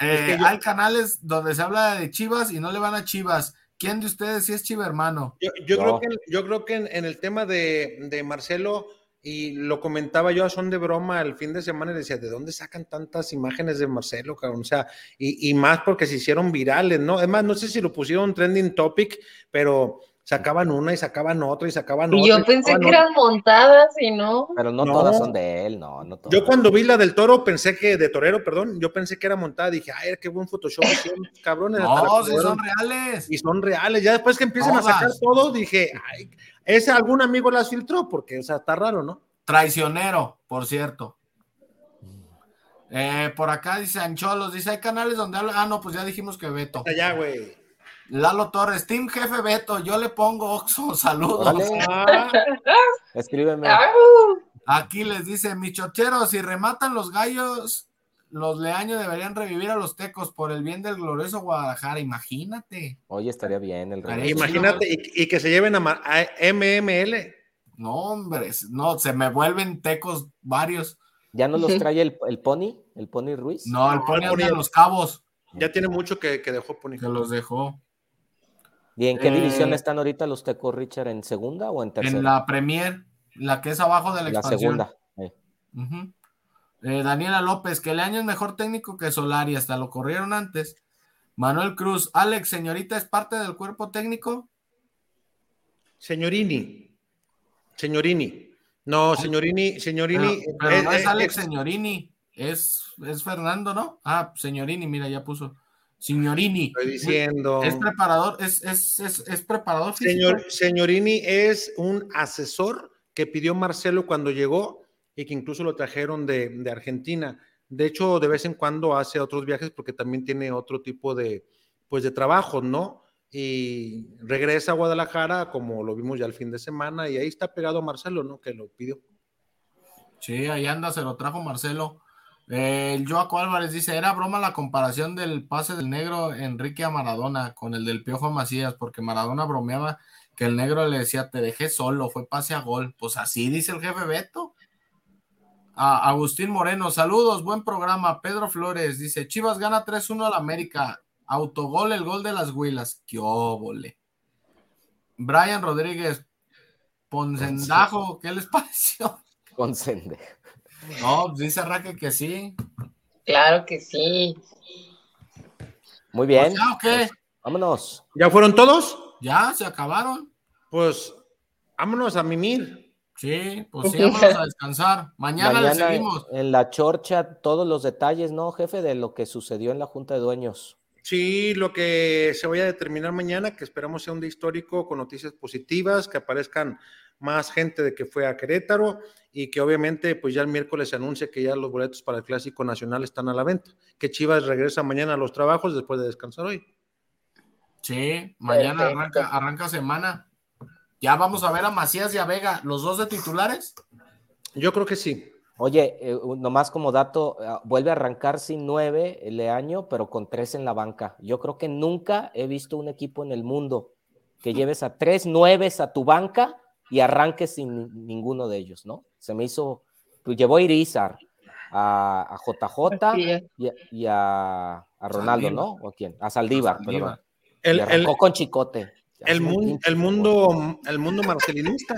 Eh, hay canales donde se habla de Chivas y no le van a Chivas. ¿Quién de ustedes sí es chiva hermano? Yo, creo, que, yo creo que en, el tema de, Marcelo, y lo comentaba yo a son de broma el fin de semana y decía, ¿de dónde sacan tantas imágenes de Marcelo, cabrón? O sea, y, y más porque se hicieron virales, ¿no? Es más, no sé si lo pusieron trending topic, pero sacaban una y sacaban otra y sacaban otra. Y yo pensé que eran montadas y no. Pero no, todas son de él, no, no Yo cuando vi la del toro pensé que, de torero, perdón, yo pensé que era montada, dije, ay, qué buen Photoshop cabrones. No, sí son reales. Y son reales, ya después que empiezan a sacar todo, dije, ay, ese algún amigo las filtró, porque, o sea, está raro, ¿no? Traicionero, por cierto. Eh, por acá dice Ancholos, dice, hay canales donde habla, ah, no, pues ya dijimos que Beto. Allá, güey. Lalo Torres, Team Jefe Beto, yo le pongo Oxo, saludos. Escríbeme. Aquí les dice, michocheros, si rematan los gallos, los leaños deberían revivir a los tecos por el bien del glorioso Guadalajara, imagínate. Oye, estaría bien el Imagínate, y, que se lleven a, MML. No, hombre, no, se me vuelven tecos varios. ¿Ya no los trae el, el Pony? ¿El Pony Ruiz? No, el Pony anda en los cabos. Ya tiene mucho que, que dejó Pony. Que los dejó. ¿Y en qué división eh, están ahorita los Tecos Richard? ¿En segunda o en tercera? En la Premier, la que es abajo de la, la segunda. Eh, Daniela López, que el año es mejor técnico que Solari, hasta lo corrieron antes. Manuel Cruz, Alex, señorita, ¿es parte del cuerpo técnico? Señorini. Señorini. No, señorini, señorini. Pero, no es Alex Señorini, es, es Fernando, ¿no? Ah, Señorini, mira, ya puso. Signorini. Estoy diciendo. Es preparador, es, es, es, preparador Señor, señorini es un asesor que pidió Marcelo cuando llegó y que incluso lo trajeron de, Argentina. De hecho, de vez en cuando hace otros viajes porque también tiene otro tipo de, pues, de trabajo, ¿no? Y regresa a Guadalajara, como lo vimos ya el fin de semana, y ahí está pegado Marcelo, ¿no? Que lo pidió. Sí, ahí anda, se lo trajo Marcelo. El Joaco Álvarez dice, era broma la comparación del pase del negro Enrique a Maradona con el del Piojo Macías, porque Maradona bromeaba que el negro le decía, te dejé solo, fue pase a gol. Pues así dice el jefe Beto. A Agustín Moreno, saludos, buen programa. Pedro Flores dice, Chivas gana 3-1 al América. Autogol, el gol de las Huilas. ¡Qué óvole! Brian Rodríguez, Poncendajo, ¿qué les pareció? Poncendejo. No, pues dice Raque que sí. Claro que sí. Muy bien. ¿Ya o qué? Vámonos. ¿Ya fueron todos? Ya, se acabaron. Pues vámonos a mimir. Sí, pues sí, vamos a descansar. Mañana, le seguimos. En la chorcha, todos los detalles, ¿no, jefe? De lo que sucedió en la Junta de Dueños. Sí, lo que se vaya a determinar mañana, que esperamos sea un día histórico con noticias positivas, que aparezcan más gente de que fue a Querétaro y que obviamente pues ya el miércoles se anuncia que ya los boletos para el Clásico Nacional están a la venta, que Chivas regresa mañana a los trabajos después de descansar hoy. Sí, mañana arranca, arranca semana. Ya vamos a ver a Macías y a Vega, los dos de titulares. Yo creo que sí. Oye, eh, nomás como dato, ah, vuelve a arrancar sin nueve el año, pero con tres en la banca. Yo creo que nunca he visto un equipo en el mundo que lleves a tres nueves a tu banca y arranques sin ninguno de ellos, ¿no? Se me hizo, pues llevó a Irizar, a, JJ y, a, Ronaldo, ¿no? ¿O a quién? A Saldívar, perdón. El, arrancó con Chicote. El, mundo, el mundo, el mundo marcelinista.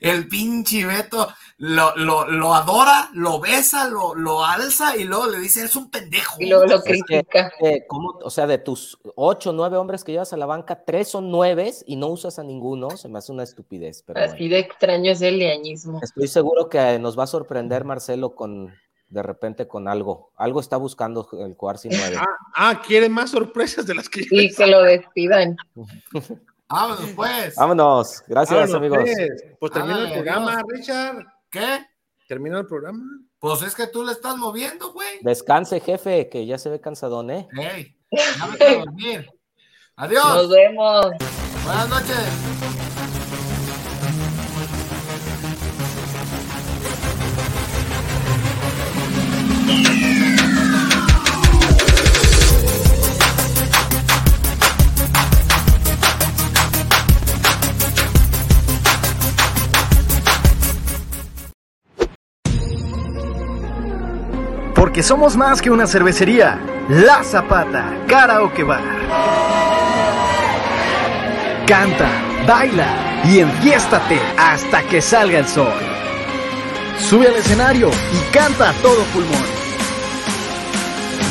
El, pinche Beto lo, lo, adora, lo besa, lo, lo, alza y luego le dice, es un pendejo. Y luego lo critica. O sea, de tus ocho, nueve hombres que llevas a la banca, tres son nueves y no usas a ninguno, se me hace una estupidez. Así de extraño es el leañismo. Estoy seguro que nos va a sorprender Marcelo con, de repente con algo. Algo está buscando el Cuarzi 9. Ah, ah, quiere más sorpresas de las que Y que lo despidan. Vámonos, pues. Vámonos. Gracias, amigos. Pues, pues termina el programa, Richard. ¿Qué? ¿Termina el programa? Pues es que tú le estás moviendo, güey. Descanse, jefe, que ya se ve cansadón, ¿eh? Hey, ya me a dormir. Adiós. Nos vemos. Buenas noches. Porque somos más que una cervecería. La Zapata, Karaoke Bar. Canta, baila y enfiéstate hasta que salga el sol. Sube al escenario y canta a todo pulmón.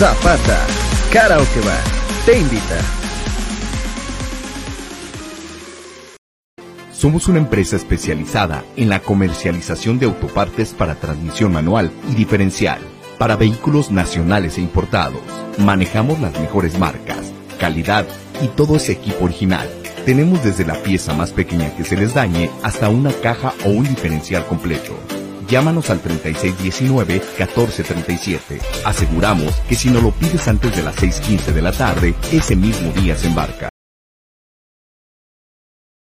Zapata, Karaoke Bar, te invita. Somos una empresa especializada en la comercialización de autopartes para transmisión manual y diferencial para vehículos nacionales e importados. Manejamos las mejores marcas, calidad y todo ese equipo original. Tenemos desde la pieza más pequeña que se les dañe hasta una caja o un diferencial completo. Llámanos al 3619-1437. Aseguramos que si no lo pides antes de las 6.15 de la tarde, ese mismo día se embarca.